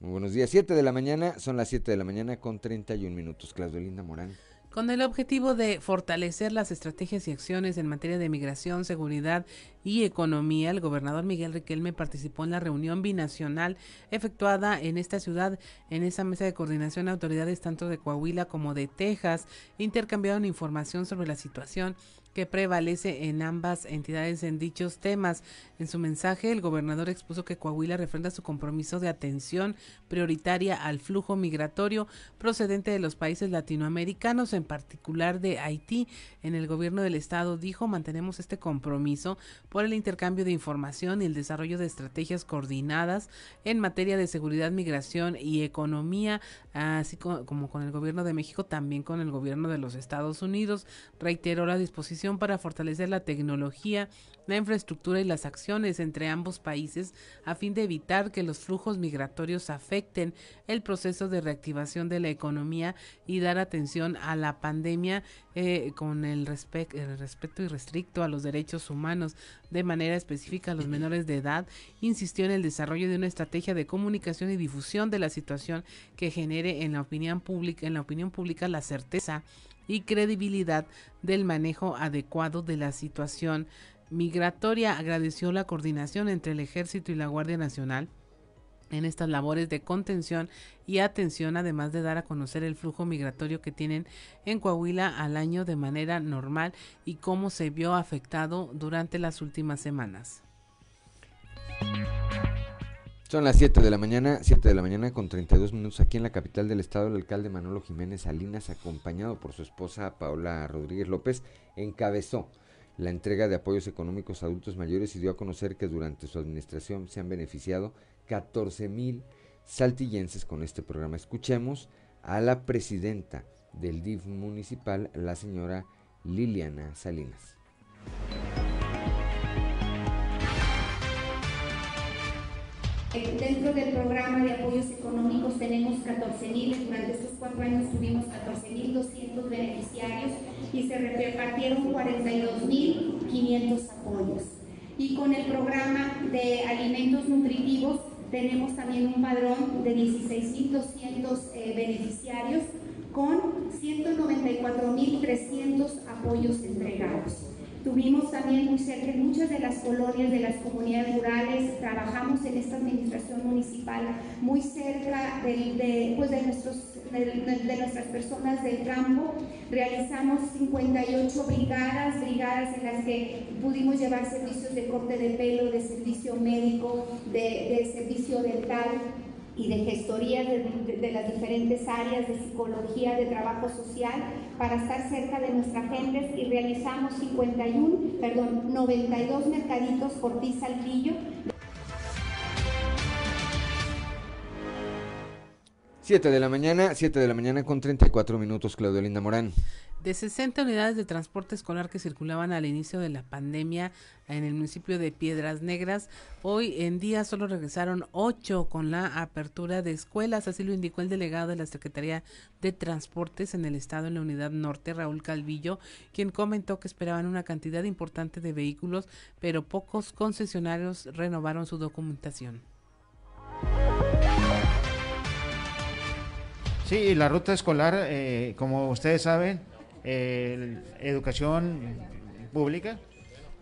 Muy buenos días, siete de la mañana, son las siete de la mañana con treinta y un minutos. Claudio Linda Morán. Con el objetivo de fortalecer las estrategias y acciones en materia de migración, seguridad y economía, el gobernador Miguel Riquelme participó en la reunión binacional efectuada en esta ciudad. En esa mesa de coordinación, autoridades tanto de Coahuila como de Texas intercambiaron información sobre la situación que prevalece en ambas entidades en dichos temas. En su mensaje, el gobernador expuso que Coahuila refrenda su compromiso de atención prioritaria al flujo migratorio procedente de los países latinoamericanos, en particular de Haití. En el gobierno del estado dijo, mantenemos este compromiso por el intercambio de información y el desarrollo de estrategias coordinadas en materia de seguridad, migración y economía, así como con el gobierno de México, también con el gobierno de los Estados Unidos. Reiteró la disposición para fortalecer la tecnología, la infraestructura y las acciones entre ambos países a fin de evitar que los flujos migratorios afecten el proceso de reactivación de la economía y dar atención a la pandemia eh, con el, el respeto irrestricto a los derechos humanos, de manera específica a los menores de edad, insistió en el desarrollo de una estrategia de comunicación y difusión de la situación que genere en la opinión pública, en la opinión pública la certeza y credibilidad del manejo adecuado de la situación migratoria. Agradeció la coordinación entre el Ejército y la Guardia Nacional en estas labores de contención y atención, además de dar a conocer el flujo migratorio que tienen en Coahuila al año de manera normal y cómo se vio afectado durante las últimas semanas. Son las 7 de la mañana, 7 de la mañana con 32 minutos aquí en la capital del estado. El alcalde Manolo Jiménez Salinas, acompañado por su esposa Paola Rodríguez López, encabezó la entrega de apoyos económicos a adultos mayores y dio a conocer que durante su administración se han beneficiado 14 mil saltillenses con este programa. Escuchemos a la presidenta del DIF municipal, la señora Liliana Salinas. Dentro del programa de apoyos económicos tenemos 14.000, durante estos cuatro años tuvimos 14.200 beneficiarios y se repartieron 42.500 apoyos. Y con el programa de alimentos nutritivos tenemos también un padrón de 16.200 eh, beneficiarios con 194.300 apoyos entregados. Tuvimos también muy cerca en muchas de las colonias de las comunidades rurales, trabajamos en esta administración municipal muy cerca de, pues de, nuestros, de, nuestras personas del campo. Realizamos 58 brigadas, brigadas en las que pudimos llevar servicios de corte de pelo, de servicio médico, de, de servicio dental y de gestoría de, las diferentes áreas de psicología, de trabajo social, para estar cerca de nuestra gente y realizamos 51, perdón, 92 mercaditos por ti Saltillo. 7 de la mañana, 7 de la mañana con 34 minutos, Claudio Linda Morán. De 60 unidades de transporte escolar que circulaban al inicio de la pandemia en el municipio de Piedras Negras, hoy en día solo regresaron 8 con la apertura de escuelas, así lo indicó el delegado de la Secretaría de Transportes en el estado en la unidad norte, Raúl Calvillo, quien comentó que esperaban una cantidad importante de vehículos, pero pocos concesionarios renovaron su documentación. Sí, la ruta escolar, eh, como ustedes saben, educación pública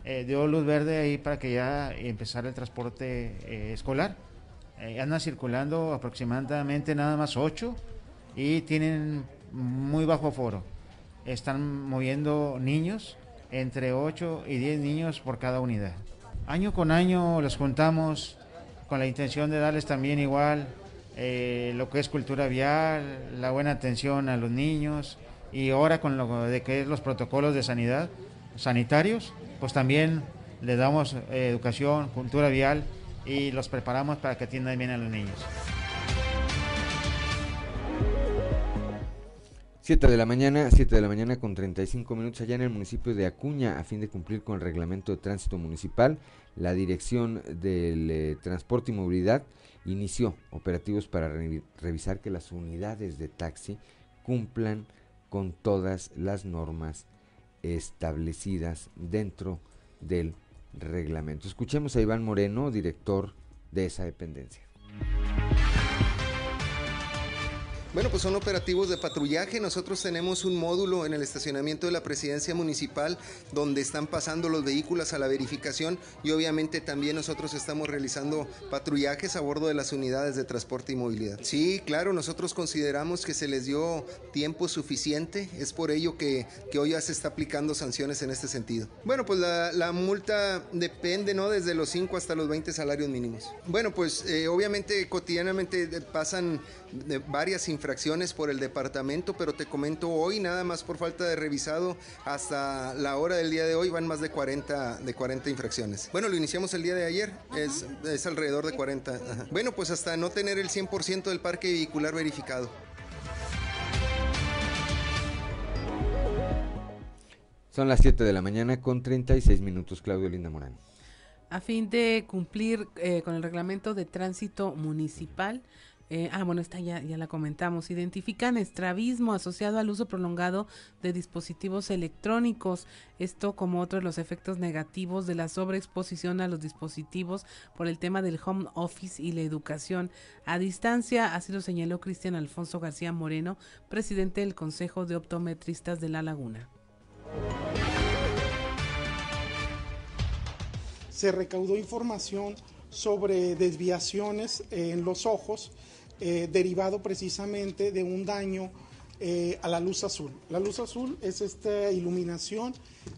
eh, dio luz verde ahí para que ya empezara el transporte eh, escolar. Andan circulando aproximadamente nada más ocho y tienen muy bajo foro. Están moviendo niños, entre 8 y 10 niños por cada unidad. Año con año los juntamos con la intención de darles también igual lo que es cultura vial, la buena atención a los niños, y ahora con lo de que es los protocolos de sanidad sanitarios, pues también le damos eh, educación, cultura vial y los preparamos para que atiendan bien a los niños. 7 de la mañana, 7 de la mañana con 35 minutos allá en el municipio de Acuña, a fin de cumplir con el reglamento de tránsito municipal, la Dirección del eh, Transporte y Movilidad inició operativos para revisar que las unidades de taxi cumplan con todas las normas establecidas dentro del reglamento. Escuchemos a Iván Moreno, director de esa dependencia. Bueno, pues son operativos de patrullaje. Nosotros tenemos un módulo en el estacionamiento de la presidencia municipal donde están pasando los vehículos a la verificación y obviamente también nosotros estamos realizando patrullajes a bordo de las unidades de transporte y movilidad. Sí, claro, nosotros consideramos que se les dio tiempo suficiente. Es por ello que, hoy ya se está aplicando sanciones en este sentido. Bueno, pues la, multa depende, ¿no? Desde los 5 hasta los 20 salarios mínimos. Bueno, pues eh, obviamente cotidianamente pasan varias infracciones por el departamento, pero te comento hoy, nada más por falta de revisado, hasta la hora del día de hoy van más de 40, de 40 infracciones. Bueno, lo iniciamos el día de ayer, es, es, alrededor de 40. Bueno, pues hasta no tener el 100% del parque vehicular verificado. Son las 7 de la mañana con 36 minutos, Claudio Linda Morán. A fin de cumplir eh, con el reglamento de tránsito municipal, eh, ah, bueno, esta ya, ya la comentamos. Identifican estrabismo asociado al uso prolongado de dispositivos electrónicos. Esto como otro de los efectos negativos de la sobreexposición a los dispositivos por el tema del home office y la educación a distancia. Así lo señaló Cristian Alfonso García Moreno, presidente del Consejo de Optometristas de La Laguna. Se recaudó información sobre desviaciones en los ojos eh, derivado precisamente de un daño eh, a la luz azul. La luz azul es esta iluminación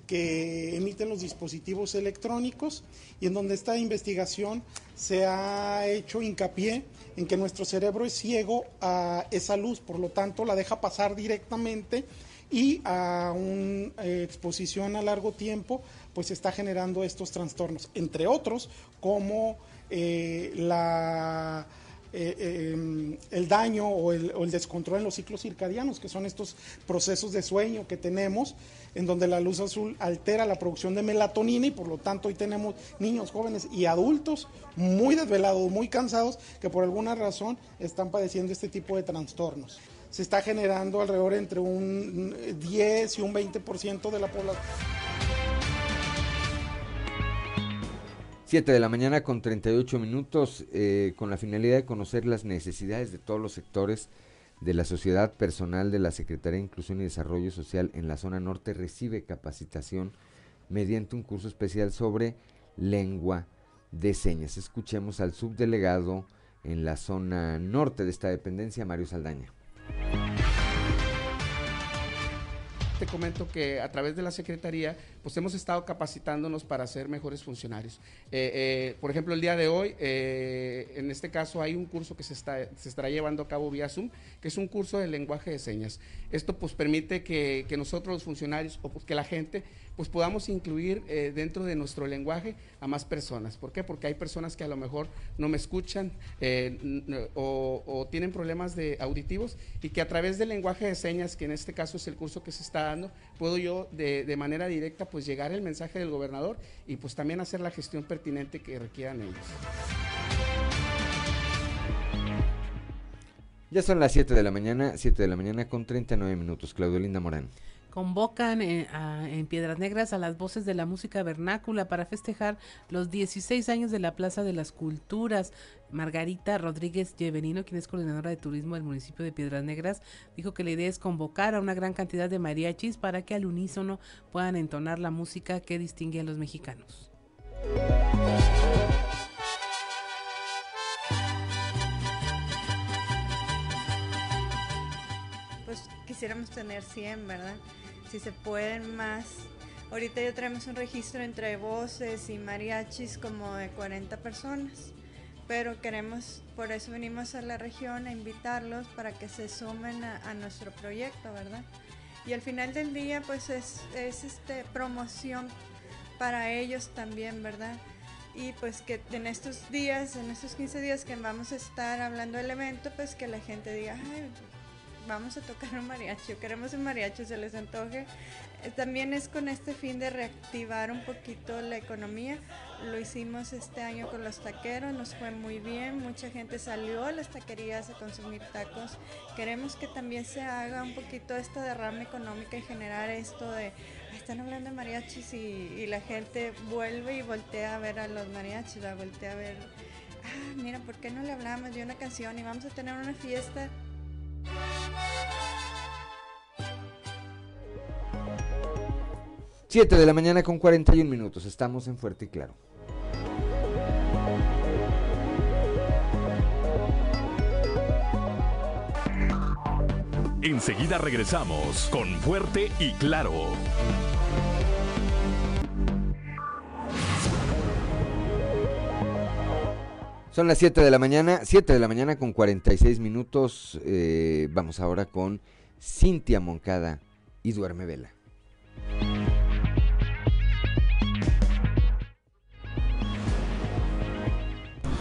que emiten los dispositivos electrónicos y en donde esta investigación se ha hecho hincapié en que nuestro cerebro es ciego a esa luz, por lo tanto la deja pasar directamente y a una eh, exposición a largo tiempo pues está generando estos trastornos, entre otros como la eh, em, el daño o el, descontrol en los ciclos circadianos, que son estos procesos de sueño que tenemos, en donde la luz azul altera la producción de melatonina y por lo tanto hoy tenemos niños, jóvenes y adultos muy desvelados, muy cansados, que por alguna razón están padeciendo este tipo de trastornos. Se está generando alrededor entre un 10 y un 20% de la población. 7 de la mañana con 38 minutos, eh, con la finalidad de conocer las necesidades de todos los sectores de la sociedad personal de la Secretaría de Inclusión y Desarrollo Social en la zona norte recibe capacitación mediante un curso especial sobre lengua de señas. Escuchemos al subdelegado en la zona norte de esta dependencia, Mario Saldaña. te comento que a través de la Secretaría, pues hemos estado capacitándonos para ser mejores funcionarios. Eh, eh, por ejemplo, el día de hoy, eh, en este caso, hay un curso que se, está, se estará llevando a cabo vía Zoom, que es un curso de lenguaje de señas. Esto pues permite que, que nosotros los funcionarios o pues, que la gente pues podamos incluir eh, dentro de nuestro lenguaje a más personas. ¿Por qué? Porque hay personas que a lo mejor no me escuchan eh, o, tienen problemas de auditivos y que a través del lenguaje de señas, que en este caso es el curso que se está dando, puedo yo de, de manera directa pues llegar el mensaje del gobernador y pues también hacer la gestión pertinente que requieran ellos. Ya son las 7 de la mañana, 7 de la mañana con 39 minutos. Claudio Linda Morán convocan eh, en Piedras Negras a las voces de la música vernácula para festejar los 16 años de la Plaza de las Culturas. Margarita Rodríguez Llevenino, quien es coordinadora de turismo del municipio de Piedras Negras, dijo que la idea es convocar a una gran cantidad de mariachis para que al unísono puedan entonar la música que distingue a los mexicanos. Quisiéramos tener 100, ¿verdad? si se pueden más. Ahorita ya traemos un registro entre voces y mariachis como de 40 personas, pero queremos, por eso venimos a la región a invitarlos para que se sumen a, nuestro proyecto, ¿verdad? Y al final del día, pues es, es este, promoción para ellos también, ¿verdad? Y pues que en estos días, en estos 15 días que vamos a estar hablando del evento, pues que la gente diga, ay, vamos a tocar un mariachi queremos un mariachi, se les antoje. Eh, también es con este fin de reactivar un poquito la economía. Lo hicimos este año con los taqueros, nos fue muy bien, mucha gente salió a las taquerías a consumir tacos. Queremos que también se haga un poquito esta derrama económica y generar esto de, están hablando de mariachis y, la gente vuelve y voltea a ver a los mariachis, la voltea a ver, ah, mira, ¿por qué no le hablamos de una canción y vamos a tener una fiesta? 7 de la mañana con 41 minutos. Estamos en Fuerte y Claro. Enseguida regresamos con Fuerte y Claro. Son las 7 de la mañana, 7 de la mañana con 46 minutos. Eh, vamos ahora con Cintia Moncada y Duerme Vela.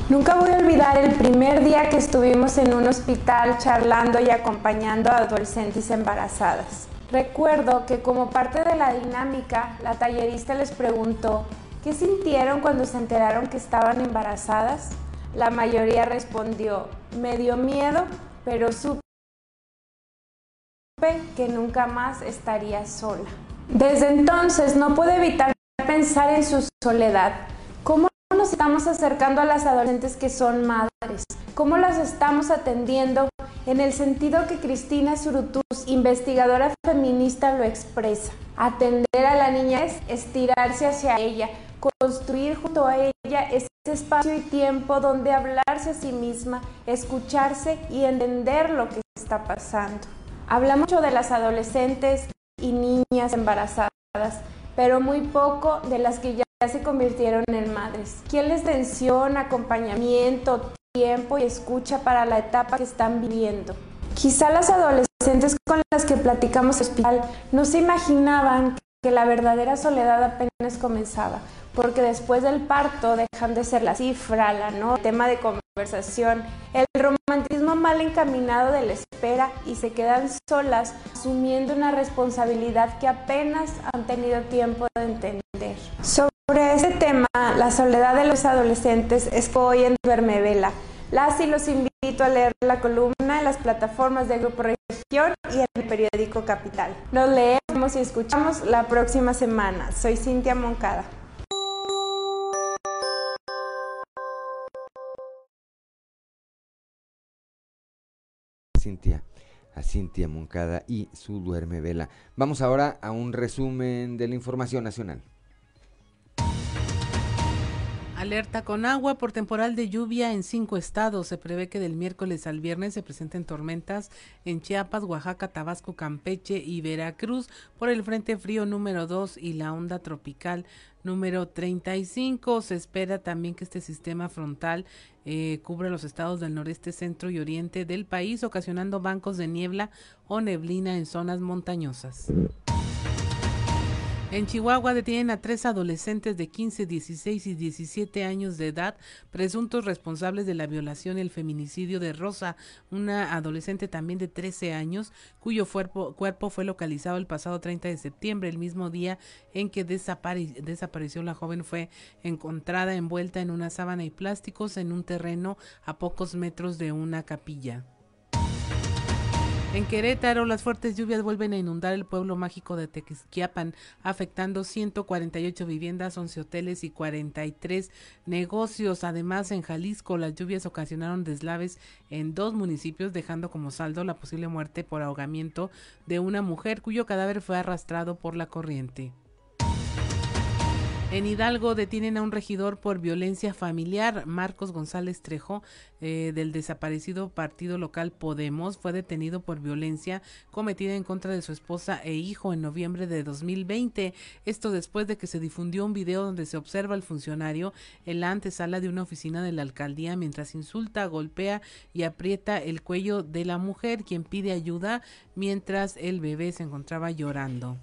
Nunca voy a olvidar el primer día que estuvimos en un hospital charlando y acompañando a adolescentes embarazadas. Recuerdo que como parte de la dinámica, la tallerista les preguntó, ¿qué sintieron cuando se enteraron que estaban embarazadas? La mayoría respondió, me dio miedo, pero supe que nunca más estaría sola. Desde entonces no pude evitar pensar en su soledad. ¿Cómo nos estamos acercando a las adolescentes que son madres? ¿Cómo las estamos atendiendo en el sentido que Cristina Surutuz, investigadora feminista, lo expresa? Atender a la niña es estirarse hacia ella, construir junto a ella ese espacio y tiempo donde hablarse a sí misma, escucharse y entender lo que está pasando. Habla mucho de las adolescentes y niñas embarazadas, pero muy poco de las que ya se convirtieron en madres. ¿Quién les tensiona, acompañamiento, tiempo y escucha para la etapa que están viviendo? Quizá las adolescentes con las que platicamos en el hospital no se imaginaban que la verdadera soledad apenas comenzaba, porque después del parto dejan de ser la cifra, la no, tema de conversación, el romantismo mal encaminado de la espera y se quedan solas asumiendo una responsabilidad que apenas han tenido tiempo de entender. Sobre este tema, la soledad de los adolescentes es hoy en Duerme Vela. Las y los invito a leer la columna en las plataformas de Grupo Región y en el periódico Capital. Nos leemos y escuchamos la próxima semana. Soy Cintia Moncada. Cintia, a Cintia Moncada y su duerme vela. Vamos ahora a un resumen de la información nacional. Alerta con agua por temporal de lluvia en cinco estados. Se prevé que del miércoles al viernes se presenten tormentas en Chiapas, Oaxaca, Tabasco, Campeche y Veracruz por el Frente Frío número 2 y la onda tropical número 35. Se espera también que este sistema frontal eh, cubra los estados del noreste, centro y oriente del país, ocasionando bancos de niebla o neblina en zonas montañosas. En Chihuahua detienen a tres adolescentes de 15, 16 y 17 años de edad, presuntos responsables de la violación y el feminicidio de Rosa, una adolescente también de 13 años, cuyo cuerpo, fue localizado el pasado 30 de septiembre, el mismo día en que desapareció la joven fue encontrada envuelta en una sábana y plásticos en un terreno a pocos metros de una capilla. En Querétaro, las fuertes lluvias vuelven a inundar el pueblo mágico de Tequisquiapan, afectando 148 viviendas, 11 hoteles y 43 negocios. Además, en Jalisco, las lluvias ocasionaron deslaves en dos municipios, dejando como saldo la posible muerte por ahogamiento de una mujer cuyo cadáver fue arrastrado por la corriente. En Hidalgo detienen a un regidor por violencia familiar. Marcos González Trejo, eh, del desaparecido partido local Podemos, fue detenido por violencia cometida en contra de su esposa e hijo en noviembre de 2020. Esto después de que se difundió un video donde se observa al funcionario en la antesala de una oficina de la alcaldía mientras insulta, golpea y aprieta el cuello de la mujer, quien pide ayuda mientras el bebé se encontraba llorando.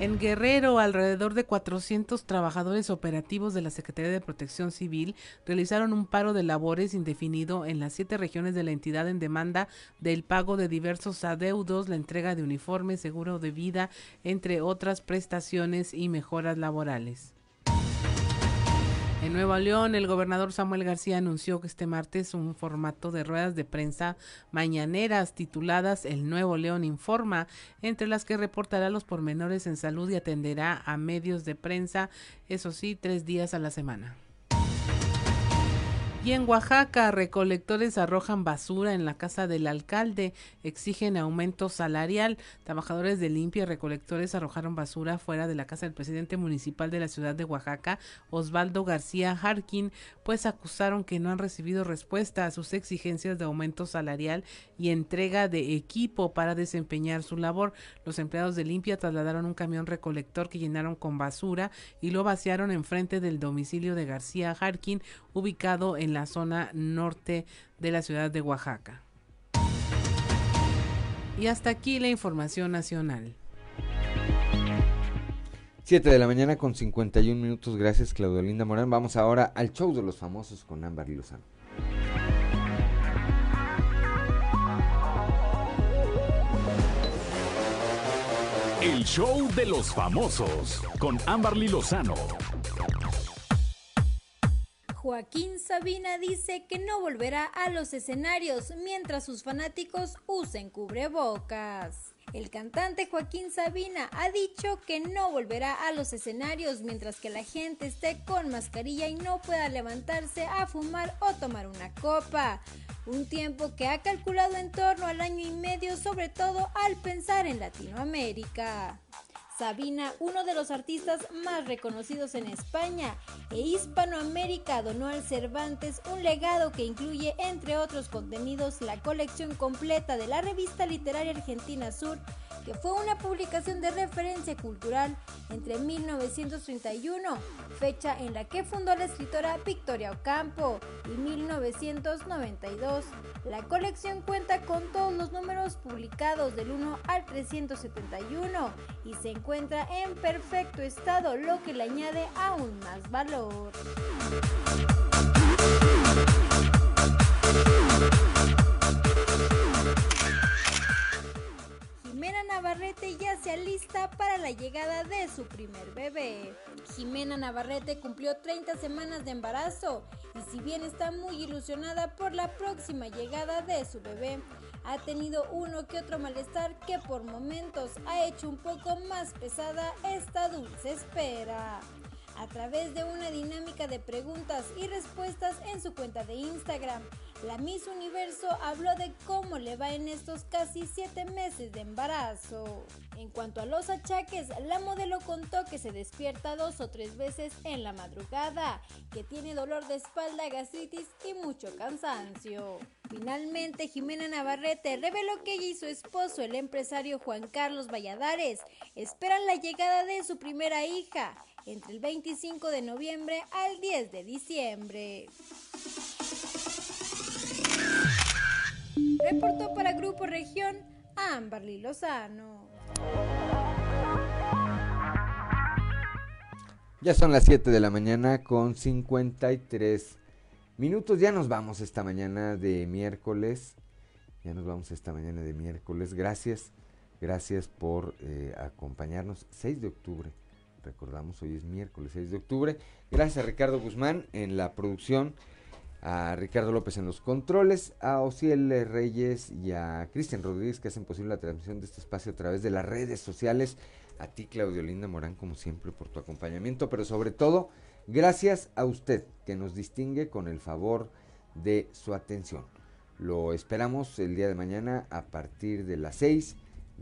En Guerrero, alrededor de 400 trabajadores operativos de la Secretaría de Protección Civil realizaron un paro de labores indefinido en las siete regiones de la entidad en demanda del pago de diversos adeudos, la entrega de uniformes, seguro de vida, entre otras prestaciones y mejoras laborales. En Nuevo León, el gobernador Samuel García anunció que este martes un formato de ruedas de prensa mañaneras tituladas El Nuevo León Informa, entre las que reportará los pormenores en salud y atenderá a medios de prensa, eso sí, tres días a la semana. Y en Oaxaca, recolectores arrojan basura en la casa del alcalde, exigen aumento salarial. Trabajadores de limpia y recolectores arrojaron basura fuera de la casa del presidente municipal de la ciudad de Oaxaca, Osvaldo García Harkin, pues acusaron que no han recibido respuesta a sus exigencias de aumento salarial y entrega de equipo para desempeñar su labor. Los empleados de limpia trasladaron un camión recolector que llenaron con basura y lo vaciaron enfrente del domicilio de García Harkin, ubicado en la zona norte de la ciudad de Oaxaca. Y hasta aquí la información nacional. 7 de la mañana con 51 minutos. Gracias, Claudio Linda Morán. Vamos ahora al show de los famosos con Ámbar Lozano. El show de los famosos con Amberly Lozano. Joaquín Sabina dice que no volverá a los escenarios mientras sus fanáticos usen cubrebocas. El cantante Joaquín Sabina ha dicho que no volverá a los escenarios mientras que la gente esté con mascarilla y no pueda levantarse a fumar o tomar una copa. Un tiempo que ha calculado en torno al año y medio, sobre todo al pensar en Latinoamérica. Sabina, uno de los artistas más reconocidos en España e Hispanoamérica, donó al Cervantes un legado que incluye, entre otros contenidos, la colección completa de la revista literaria argentina Sur, que fue una publicación de referencia cultural entre 1931, fecha en la que fundó la escritora Victoria Ocampo, y 1992. La colección cuenta con todos los números publicados del 1 al 371 y se encuentra en perfecto estado, lo que le añade aún más valor. Navarrete ya se alista para la llegada de su primer bebé. Jimena Navarrete cumplió 30 semanas de embarazo y si bien está muy ilusionada por la próxima llegada de su bebé, ha tenido uno que otro malestar que por momentos ha hecho un poco más pesada esta dulce espera a través de una dinámica de preguntas y respuestas en su cuenta de Instagram. La Miss Universo habló de cómo le va en estos casi 7 meses de embarazo. En cuanto a los achaques, la modelo contó que se despierta dos o tres veces en la madrugada, que tiene dolor de espalda, gastritis y mucho cansancio. Finalmente, Jimena Navarrete reveló que ella y su esposo, el empresario Juan Carlos Valladares, esperan la llegada de su primera hija entre el 25 de noviembre al 10 de diciembre. Reportó para Grupo Región Amberly Lozano. Ya son las 7 de la mañana con 53 minutos. Ya nos vamos esta mañana de miércoles. Ya nos vamos esta mañana de miércoles. Gracias, gracias por eh, acompañarnos. 6 de octubre. Recordamos, hoy es miércoles 6 de octubre. Gracias Ricardo Guzmán en la producción a Ricardo López en los controles, a Ociel Reyes y a Cristian Rodríguez que hacen posible la transmisión de este espacio a través de las redes sociales, a ti Claudio Linda Morán como siempre por tu acompañamiento, pero sobre todo gracias a usted que nos distingue con el favor de su atención. Lo esperamos el día de mañana a partir de las 6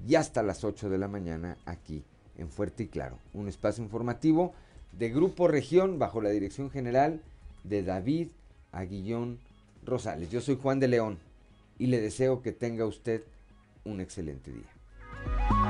y hasta las 8 de la mañana aquí en Fuerte y Claro, un espacio informativo de Grupo Región bajo la dirección general de David Aguillón Rosales. Yo soy Juan de León y le deseo que tenga usted un excelente día.